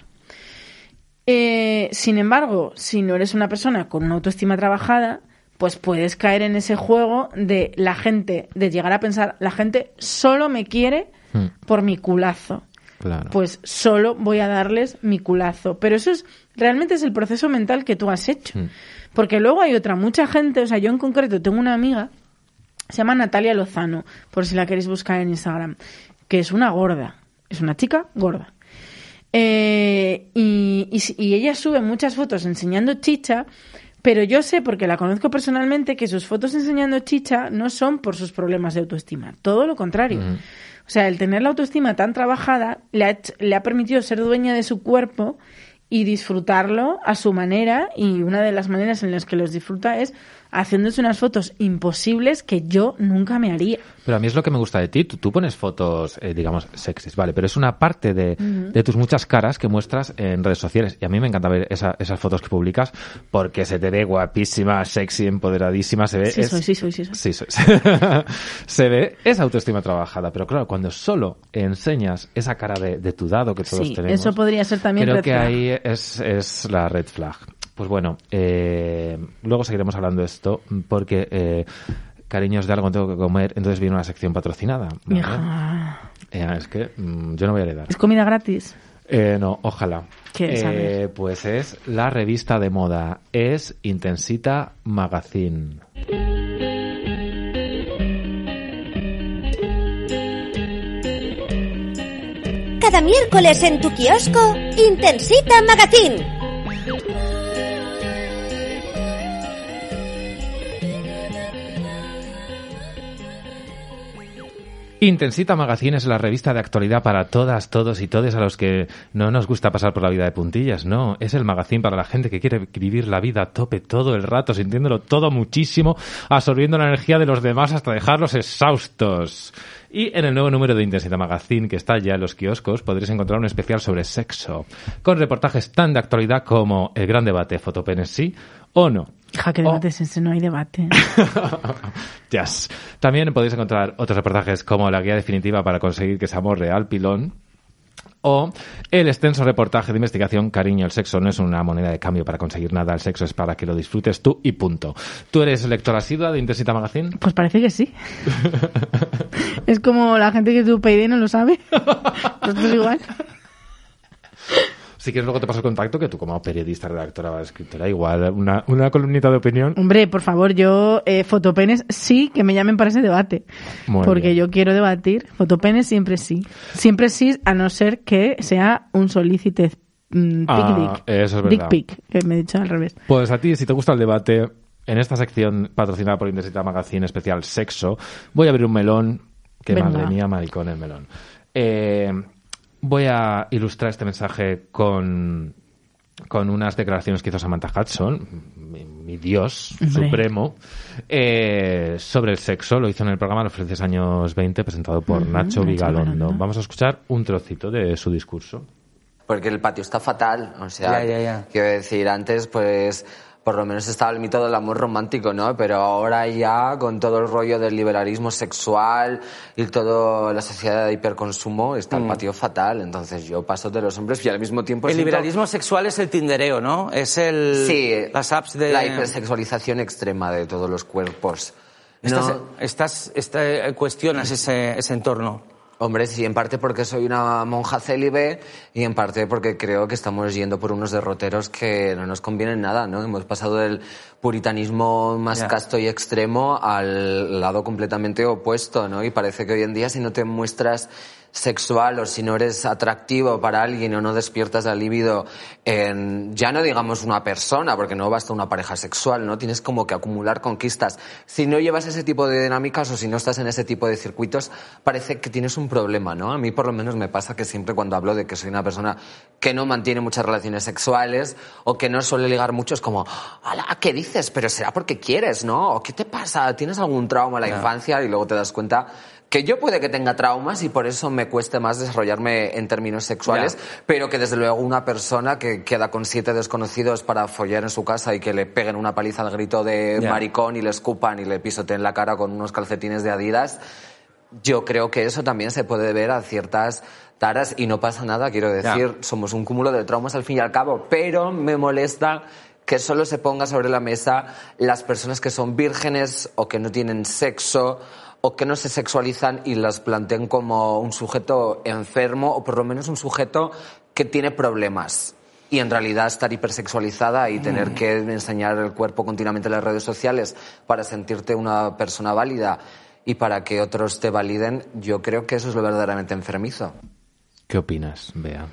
E: Eh, sin embargo, si no eres una persona con una autoestima trabajada, pues puedes caer en ese juego de la gente, de llegar a pensar, la gente solo me quiere
D: Mm.
E: por mi culazo
D: Claro.
E: pues solo voy a darles mi culazo. Pero eso es realmente es el proceso mental que tú has hecho.
D: Mm.
E: Porque luego hay otra, mucha gente, o sea, yo en concreto tengo una amiga, se llama Natalia Lozano, por si la queréis buscar en Instagram, que es una gorda, es una chica gorda. Eh, y, y ella sube muchas fotos enseñando chicha, pero yo sé, porque la conozco personalmente, que sus fotos enseñando chicha no son por sus problemas de autoestima, todo lo contrario.
D: Mm.
E: O sea, el tener la autoestima tan trabajada le ha, le ha permitido ser dueña de su cuerpo y disfrutarlo a su manera y una de las maneras en las que los disfruta es haciéndose unas fotos imposibles que yo nunca me haría.
D: Pero a mí es lo que me gusta de ti. Tú, tú pones fotos, eh, digamos, sexys, ¿vale? Pero es una parte de, de tus muchas caras que muestras en redes sociales. Y a mí me encanta ver esa- esas fotos que publicas porque se te ve guapísima, sexy, empoderadísima. Se ve.
E: Sí
D: es-
E: soy, sí soy, sí soy.
D: Sí, soy. *laughs* se ve esa autoestima trabajada. Pero claro, cuando solo enseñas esa cara de, de tu dado que todos
E: Sí,
D: tenemos.
E: eso podría ser también
D: Creo
E: red
D: que
E: flag.
D: ahí es, es la red flag. Pues bueno, eh, luego seguiremos hablando de esto porque, eh, cariños de algo tengo que comer, entonces viene una sección patrocinada. Eh, es que mm, yo no voy a heredar.
E: ¿Es comida gratis?
D: Eh, no, ojalá.
E: ¿Qué
D: Eh, pues es la revista de moda, es Intensita Magazine.
C: Cada miércoles en tu kiosco, Intensita Magazine.
D: Intensita Magazine es la revista de actualidad para todas, todos y todes a los que no nos gusta pasar por la vida de puntillas, no. Es el magazine para la gente que quiere vivir la vida a tope todo el rato, sintiéndolo todo muchísimo, absorbiendo la energía de los demás hasta dejarlos exhaustos. Y en el nuevo número de Intensita Magazine, que está ya en los kioscos, podréis encontrar un especial sobre sexo, con reportajes tan de actualidad como el gran debate, fotopenes sí o no.
E: Hija, que
D: Oh.
E: debate ese? No hay debate. *laughs*
D: Yes. También podéis encontrar otros reportajes como la guía definitiva para conseguir que ese amor real pilón. O el extenso reportaje de investigación Cariño, el sexo no es una moneda de cambio para conseguir nada, el sexo es para que lo disfrutes tú y punto. ¿Tú eres lectora asidua de Intensita Magazine?
E: Pues parece que sí. *laughs* es como la gente que tu PID no lo sabe. *laughs* Nosotros igual.
D: Si quieres luego te paso el contacto que tú como periodista, redactora, escritora, igual una, una columnita de opinión.
E: Hombre, por favor, yo, eh, fotopenes, sí, que me llamen para ese debate.
D: Muy
E: porque
D: bien.
E: yo quiero debatir. Fotopenes siempre sí. Siempre sí, a no ser que sea un solicited mm,
D: Ah,
E: dick dick.
D: eso es
E: Dick
D: verdad.
E: pic, que me he dicho al revés.
D: Pues a ti, si te gusta el debate, en esta sección patrocinada por Intensita Magazine especial Sexo, voy a abrir un melón. Que
E: Venga.
D: madre mía, maricón el melón. Eh, voy a ilustrar este mensaje con, con unas declaraciones que hizo Samantha Hudson, mi, mi dios
E: Hombre.
D: supremo, eh, sobre el sexo. Lo hizo en el programa Los Felices Años 20, presentado por Nacho
E: Nacho
D: Vigalondo.
E: Vigalondo.
D: Vamos a escuchar un trocito de su discurso.
I: Porque el patio está fatal, o sea,
J: Ya, ya, ya.
I: quiero decir, antes pues por lo menos estaba el mito del amor romántico, ¿no? Pero ahora ya con todo el rollo del liberalismo sexual y toda la sociedad de hiperconsumo está el patio fatal, entonces yo paso de los hombres y al mismo tiempo...
J: Mm. el
I: siento-
J: liberalismo sexual es el tindereo, ¿no? Es el...
I: Sí,
J: Las apps de...
I: la hipersexualización extrema de todos los cuerpos.
J: Estás,
I: No-
J: estás, esta- cuestionas ese, ese entorno.
I: Hombre, sí, en parte porque soy una monja célibe y en parte porque creo que estamos yendo por unos derroteros que no nos convienen nada, ¿no? Hemos pasado del puritanismo más casto y extremo al lado completamente opuesto, ¿no? Y parece que hoy en día si no te muestras sexual o si no eres atractivo para alguien o no despiertas la libido en, ya no digamos una persona, porque no basta una pareja sexual, ¿no? Tienes como que acumular conquistas. Si no llevas ese tipo de dinámicas o si no estás en ese tipo de circuitos, parece que tienes un problema, ¿no? A mí por lo menos me pasa que siempre cuando hablo de que soy una persona que no mantiene muchas relaciones sexuales o que no suele ligar mucho, es como, ¡Hala! ¿Qué dices? Pero será porque quieres, ¿no? ¿O ¿Qué te pasa? ¿Tienes algún trauma en la infancia? Y luego te das cuenta que yo puede que tenga traumas y por eso me cueste más desarrollarme en términos sexuales, pero que desde luego una persona que queda con siete desconocidos para follar en su casa y que le peguen una paliza al grito de maricón y le escupan y le pisoteen la cara con unos calcetines de Adidas, yo creo que eso también se puede ver a ciertas taras y no pasa nada, quiero decir, somos un cúmulo de traumas al fin y al cabo, pero me molesta que solo se ponga sobre la mesa las personas que son vírgenes o que no tienen sexo o que no se sexualizan y las planteen como un sujeto enfermo o por lo menos un sujeto que tiene problemas. Y en realidad estar hipersexualizada y tener que enseñar el cuerpo continuamente en las redes sociales para sentirte una persona válida y para que otros te validen, yo creo que eso es lo verdaderamente enfermizo.
D: ¿Qué opinas, Bea?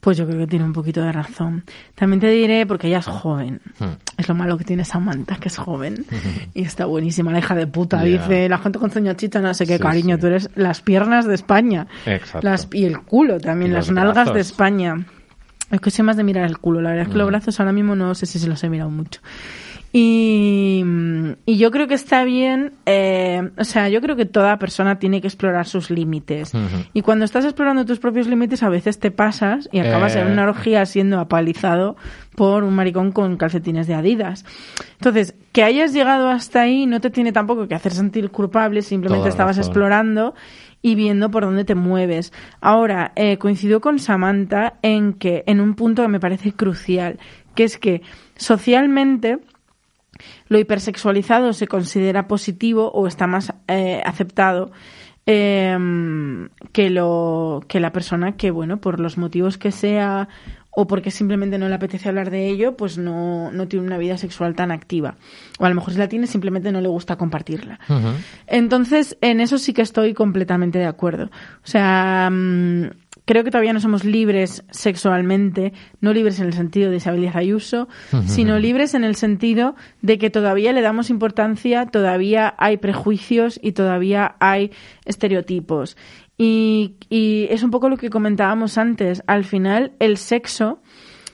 E: Pues yo creo que tiene un poquito de razón. También te diré, porque ella es joven.
D: Hmm.
E: Es lo malo que tiene Samantha, que es joven. *laughs* Y está buenísima, la hija de puta. Dice, la gente con ceño chicha, no sé qué,
D: Sí,
E: cariño,
D: sí.
E: tú eres las piernas de España.
D: Exacto.
E: Las, y el culo también,
D: Y
E: las nalgas de. España. Es que soy más de mirar el culo. La verdad es que los
D: Mm.
E: brazos ahora mismo no sé si se los he mirado mucho. Y, y yo creo que está bien, eh, o sea, yo creo que toda persona tiene que explorar sus límites. Y cuando estás explorando tus propios límites, a veces te pasas y acabas
D: Eh.
E: en una orgía siendo apalizado por un maricón con calcetines de Adidas. Entonces, que hayas llegado hasta ahí no te tiene tampoco que hacer sentir culpable, simplemente
D: Toda
E: estabas
D: razón.
E: explorando y viendo por dónde te mueves. Ahora, eh, coincido con Samantha en que, en un punto que me parece crucial, que es que socialmente lo hipersexualizado se considera positivo o está más eh, aceptado eh, que lo que la persona que bueno por los motivos que sea o porque simplemente no le apetece hablar de ello pues no, no tiene una vida sexual tan activa. O a lo mejor si la tiene simplemente no le gusta compartirla. Entonces, en eso sí que estoy completamente de acuerdo. O sea, mm, creo que todavía no somos libres sexualmente, no libres en el sentido de Isabel Ayuso, *laughs* sino libres en el sentido de que todavía le damos importancia, todavía hay prejuicios y todavía hay estereotipos. Y, y es un poco lo que comentábamos antes. Al final, el sexo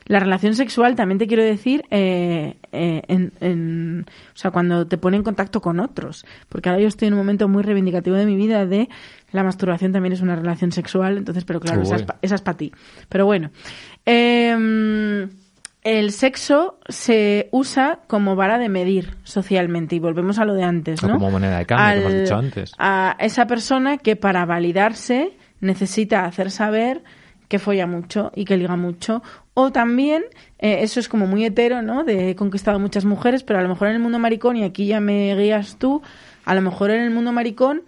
E: la relación sexual también te quiero decir eh, eh, en, en- o sea cuando te pone en contacto con otros porque ahora yo estoy en un momento muy reivindicativo de mi vida de la masturbación también es una relación sexual entonces pero claro esa es, esa es para ti pero bueno Em, el sexo se usa como vara de medir socialmente y volvemos a lo de antes
D: O
E: ¿no?
D: como moneda de cambio, has
E: Al-
D: dicho antes.
E: a esa persona que para validarse necesita hacer saber que folla mucho y que liga mucho. O también, eh, eso es como muy hetero, ¿no? De he conquistado muchas mujeres, pero a lo mejor en el mundo maricón, y aquí ya me guías tú, a lo mejor en el mundo maricón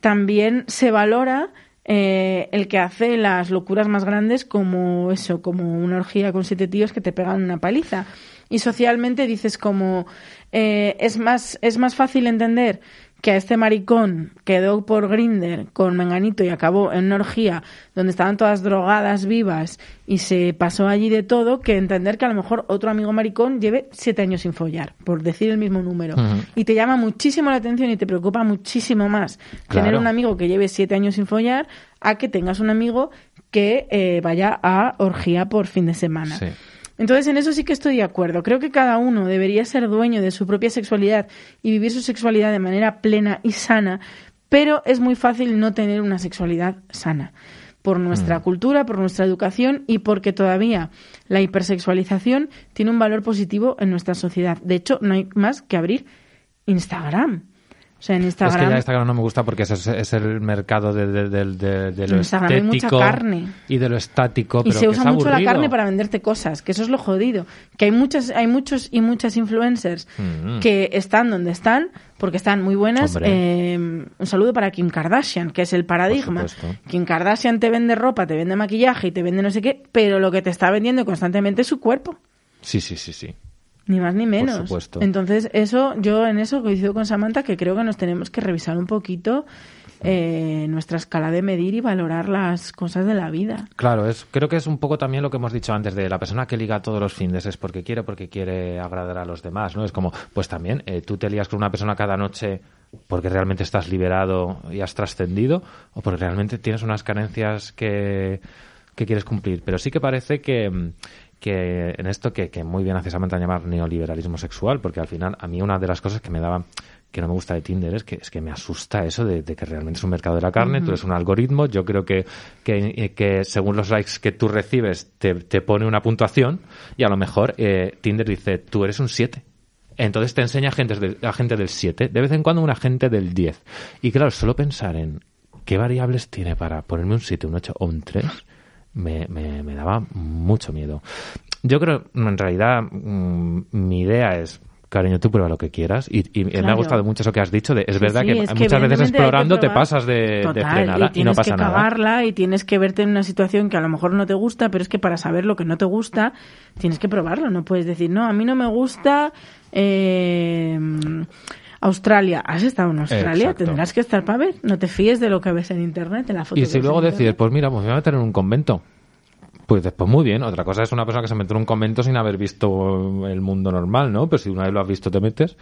E: también se valora eh, el que hace las locuras más grandes como eso, como una orgía con siete tíos que te pegan una paliza. Y socialmente dices como eh, es más es más fácil entender que a este maricón quedó por Grinder con Menganito y acabó en una orgía donde estaban todas drogadas vivas y se pasó allí de todo que entender que a lo mejor otro amigo maricón lleve siete años sin follar, por decir el mismo número. Y te llama muchísimo la atención y te preocupa muchísimo más tener un amigo que lleve siete años sin follar a que tengas un amigo que eh, vaya a orgía por fin de semana.
D: Sí.
E: Entonces, en eso sí que estoy de acuerdo. Creo que cada uno debería ser dueño de su propia sexualidad y vivir su sexualidad de manera plena y sana, pero es muy fácil no tener una sexualidad sana por nuestra cultura, por nuestra educación y porque todavía la hipersexualización tiene un valor positivo en nuestra sociedad. De hecho, no hay más que abrir Instagram. O sea, en
D: Es que
E: Instagram
D: ya Instagram no me gusta porque es, es el mercado de, de- de- de- lo
E: Instagram hay mucha carne.
D: y de lo estático,
E: y
D: pero
E: se
D: que
E: usa
D: es
E: mucho la carne para venderte cosas, que eso es lo jodido. Que hay muchas, hay muchos y muchas influencers
D: Mm.
E: que están donde están porque están muy buenas. Eh, un saludo para Kim Kardashian, que es el paradigma. Kim Kardashian te vende ropa, te vende maquillaje y te vende no sé qué, pero lo que te está vendiendo constantemente es su cuerpo.
D: Sí, sí, sí, sí.
E: Ni más ni menos.
D: supuesto.
E: Entonces, eso, yo en eso coincido con Samantha, que creo que nos tenemos que revisar un poquito eh, nuestra escala de medir y valorar las cosas de la vida.
D: Claro, es, creo que es un poco también lo que hemos dicho antes de la persona que liga todos los fines es porque quiere, porque quiere agradar a los demás, ¿no? Es como, pues también, eh, tú te lías con una persona cada noche porque realmente estás liberado y has trascendido o porque realmente tienes unas carencias que, que quieres cumplir. Pero sí que parece que, que en esto que, que muy bien hace Samantha llamar neoliberalismo sexual, porque al final a mí una de las cosas que me daba que no me gusta de Tinder es que es que me asusta eso de, de que realmente es un mercado de la carne, tú eres un algoritmo, yo creo que, que, que según los likes que tú recibes te, te pone una puntuación y a lo mejor eh, Tinder dice tú eres un 7. Entonces te enseña gente, del, a gente del 7, de vez en cuando una gente del 10. Y claro, solo pensar en qué variables tiene para ponerme un 7, un 8 o un 3 me, me, me daba mucho miedo. Yo creo, en realidad, mm, mi idea es cariño, tú prueba lo que quieras. Y, y me ha
E: Claro.
D: gustado mucho eso que has dicho. De, es
E: Sí,
D: verdad
E: sí,
D: que,
E: es que
D: muchas veces
E: que
D: explorando te pasas de, de
E: Total,
D: frenada y, no
E: tienes
D: pasa
E: que
D: nada.
E: cagarla y tienes que verte en una situación que a lo mejor no te gusta, pero es que para saber lo que no te gusta, tienes que probarlo. No puedes decir, no, a mí no me gusta eh, Australia. ¿Has estado en Australia?
D: Exacto.
E: Tendrás que estar para ver. No te fíes de lo que ves en internet, en la foto
D: Y si luego decides, pues mira, pues me voy a meter en un convento. Pues después muy bien. Otra cosa es una persona que se mete en un convento sin haber visto el mundo normal, ¿no? Pero si una vez lo has visto te metes.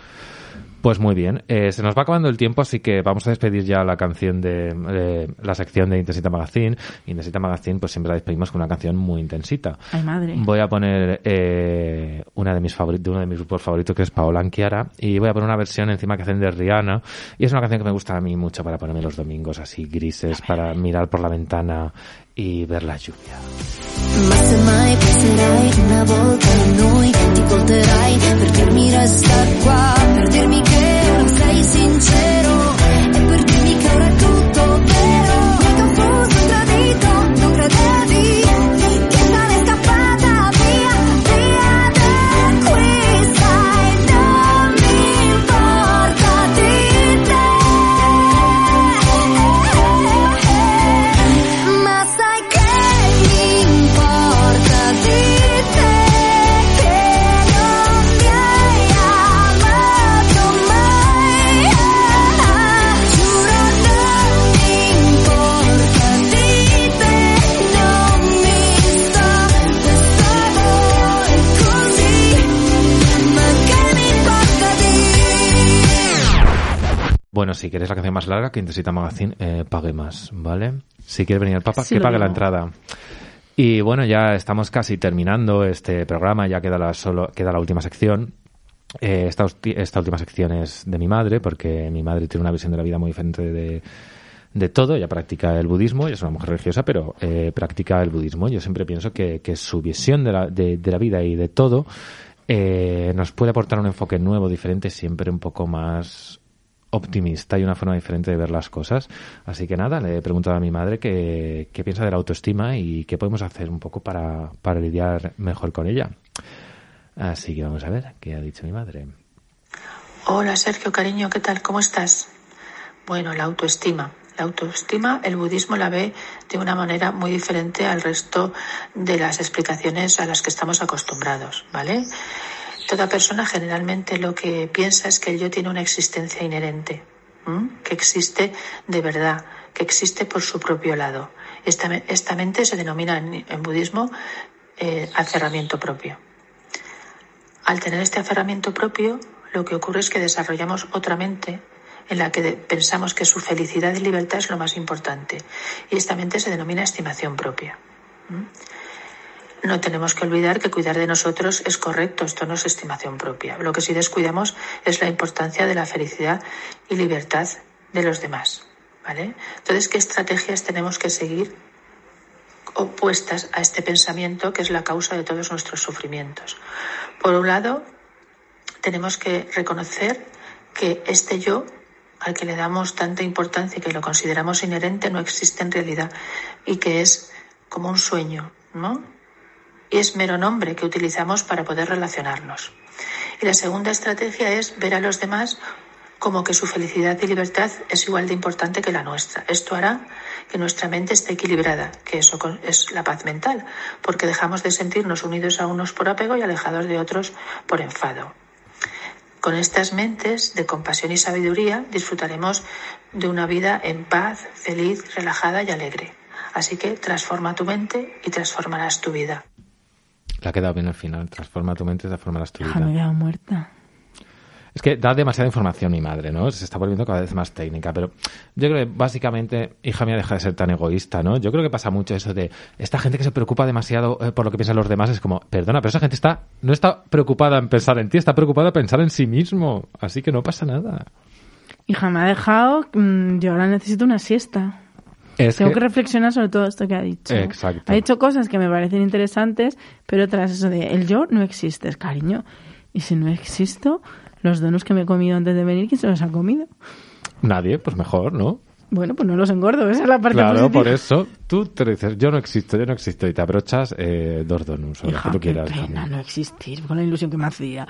D: Pues muy bien. Eh, se nos va acabando el tiempo, así que vamos a despedir ya la canción de, de la sección de Intensita Magazine. Intensita Magazine, pues siempre la despedimos con una canción muy intensita.
E: Ay, madre.
D: Voy a poner eh, una de mis favoritos, de uno de mis grupos favoritos que es Paola Anchiara y voy a poner una versión encima que hacen de Rihanna y es una canción que me gusta a mí mucho para ponerme los domingos así grises para mirar por la ventana y ver la lluvia. Si quieres la canción más larga que Intensita Magazine, eh, pague más, ¿vale? Si quiere venir el Papa,
E: Sí,
D: que pague la entrada. Y bueno, ya estamos casi terminando este programa, ya queda la, solo, queda la última sección. Eh, esta, última sección es de mi madre, porque mi madre tiene una visión de la vida muy diferente de, de todo. Ella practica el budismo, ella es una mujer religiosa, pero eh, practica el budismo. Yo siempre pienso que, que su visión de la, de, de la vida y de todo eh, nos puede aportar un enfoque nuevo, diferente, siempre un poco más optimista y una forma diferente de ver las cosas. Así que nada, le he preguntado a mi madre qué, qué piensa de la autoestima y qué podemos hacer un poco para, para lidiar mejor con ella. Así que vamos a ver qué ha dicho mi madre.
K: Hola Sergio, cariño, ¿qué tal? ¿Cómo estás? Bueno, la autoestima. La autoestima, el budismo la ve de una manera muy diferente al resto de las explicaciones a las que estamos acostumbrados, ¿vale? Toda persona generalmente lo que piensa es que el yo tiene una existencia inherente, ¿m? que existe de verdad, que existe por su propio lado. Esta, me- esta mente se denomina en, budismo eh, aferramiento propio. Al tener este aferramiento propio, lo que ocurre es que desarrollamos otra mente en la que pensamos que su felicidad y libertad es lo más importante. Y esta mente se denomina estimación propia. ¿Mm? No tenemos que olvidar que cuidar de nosotros es correcto, esto no es estimación propia. Lo que sí descuidamos es la importancia de la felicidad y libertad de los demás. ¿vale? Entonces, ¿qué estrategias tenemos que seguir opuestas a este pensamiento que es la causa de todos nuestros sufrimientos? Por un lado, tenemos que reconocer que este yo al que le damos tanta importancia y que lo consideramos inherente no existe en realidad y que es como un sueño, ¿no? Es mero nombre que utilizamos para poder relacionarnos. Y la segunda estrategia es ver a los demás como que su felicidad y libertad es igual de importante que la nuestra. Esto hará que nuestra mente esté equilibrada, que eso es la paz mental, porque dejamos de sentirnos unidos a unos por apego y alejados de otros por enfado. Con estas mentes de compasión y sabiduría disfrutaremos de una vida en paz, feliz, relajada y alegre. Así que transforma tu mente y transformarás tu vida.
D: Le ha quedado bien al final. Transforma tu mente y transformarás tu
E: Hija,
D: vida.
E: me he quedado muerta.
D: Es que da demasiada información mi madre, ¿no? Se está volviendo cada vez más técnica, pero yo creo que básicamente, hija mía, deja de ser tan egoísta, ¿no? Yo creo que pasa mucho eso de esta gente que se preocupa demasiado eh, por lo que piensan los demás, es como, perdona, pero esa gente está no está preocupada en pensar en ti, está preocupada en pensar en sí mismo, así que no pasa nada.
E: Hija, me ha dejado. mm, yo ahora necesito una siesta.
D: Es
E: Tengo que...
D: que-
E: reflexionar sobre todo esto que ha dicho.
D: Exacto.
E: Ha dicho cosas que me parecen interesantes, pero otras eso de el yo no existes, cariño. Y si no existo, los donuts que me he comido antes de venir, ¿quién se los ha comido?
D: Nadie, pues mejor, ¿no?
E: Bueno, pues no los engordo, esa es la parte
D: Claro,
E: positiva.
D: por eso tú te dices, yo no existo, yo no existo, y te abrochas eh, dos donuts, o lo que tú
E: qué
D: quieras. hija
E: pena no existir, con la ilusión que me hacía.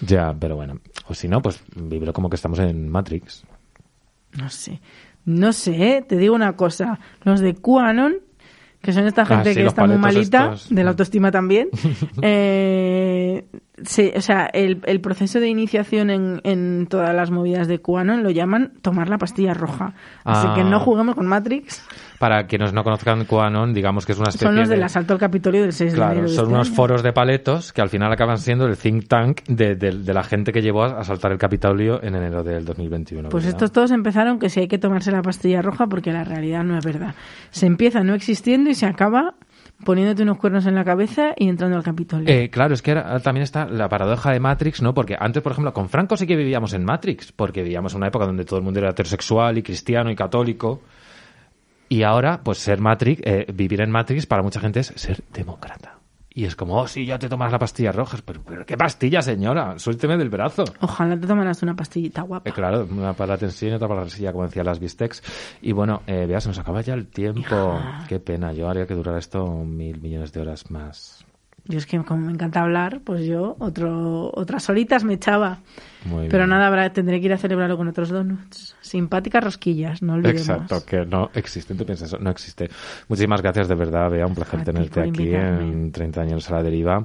D: Ya, pero bueno. O si no, pues vibro como que estamos en Matrix.
E: No sé. No sé, te digo una cosa. Los de QAnon, que son esta
D: Ah,
E: gente
D: sí,
E: que está muy malita,
D: estos.
E: de la autoestima también, *laughs* eh, sí, o sea, el, el proceso de iniciación en, en todas las movidas de QAnon lo llaman tomar la pastilla roja. Así
D: Ah.
E: que no juguemos con Matrix.
D: Para quienes no conozcan QAnon, digamos que es una especie
E: Son los
D: de...
E: del asalto al Capitolio del 6 de enero.
D: Claro,
E: de
D: son
E: este
D: unos
E: año.
D: foros de paletos que al final acaban siendo el think tank de, de- de la gente que llevó a asaltar el Capitolio en enero del 2021.
E: Pues
D: ¿verdad?
E: estos todos empezaron que si hay que tomarse la pastilla roja porque la realidad no es verdad. Se empieza no existiendo y se acaba poniéndote unos cuernos en la cabeza y entrando al Capitolio.
D: Eh, claro, es que ahora también está la paradoja de Matrix, ¿no? Porque antes, por ejemplo, con Franco sí que vivíamos en Matrix, porque vivíamos en una época donde todo el mundo era heterosexual y cristiano y católico. Y ahora, pues ser Matrix, eh, vivir en Matrix para mucha gente es ser demócrata. Y es como, oh, sí, ya te tomas la pastilla roja. Pero, pero ¿qué pastilla, señora? Suélteme del brazo.
E: Ojalá te tomaras una pastillita guapa.
D: Eh, claro, una para la tensión y otra para la silla, como decían las bistecs. Y bueno, eh, vea, se nos acaba ya el tiempo. Qué pena, yo haría que durara esto mil millones de horas más.
E: Yo es que como me encanta hablar, pues yo otro, otras horitas me echaba.
D: Muy
E: Pero
D: bien.
E: nada, habrá, tendré que ir a celebrarlo con otros donuts. Simpáticas rosquillas, no olvidemos.
D: Exacto, que no existe. Tú piensas eso, no existe. Muchísimas gracias, de verdad, Bea. Un placer
E: A
D: tenerte aquí
E: invitarme.
D: en 30 años a la deriva.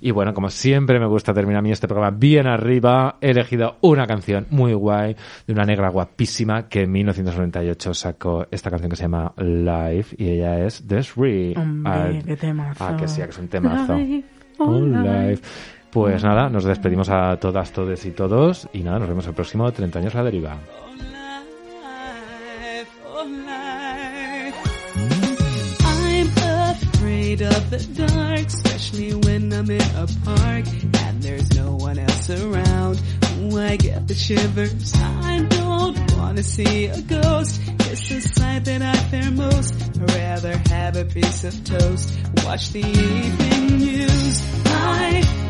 D: Y bueno, como siempre me gusta terminar a mí este programa bien arriba, he elegido una canción muy guay de una negra guapísima que en 1998 sacó esta canción que se llama Life y ella es Desiree.
E: Hombre,
D: Ah,
E: qué temazo.
D: Ah, que sí, que es un temazo.
E: Life,
D: Oh,
E: oh,
D: life.
E: life.
D: Pues nada, nos despedimos a todas, todes y todos. Y nada, nos vemos el próximo 30 años la deriva.
L: Of the dark, especially when I'm in a park and there's no one else around. Ooh, I get the shivers. I don't wanna see a ghost. It's the sight that I fear most. I'd rather have a piece of toast. Watch the evening news. Life,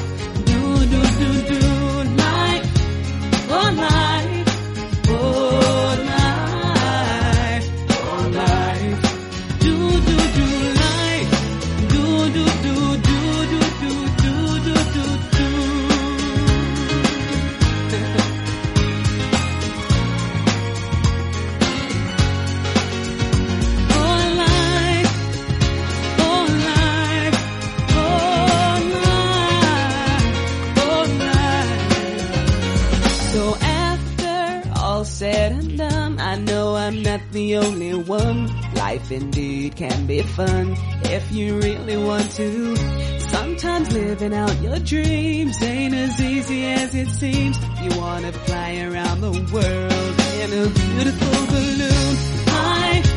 L: Indeed can be fun if you really want to. Sometimes living out your dreams ain't as easy as it seems. You wanna fly around the world in a beautiful balloon. Life,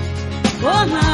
L: oh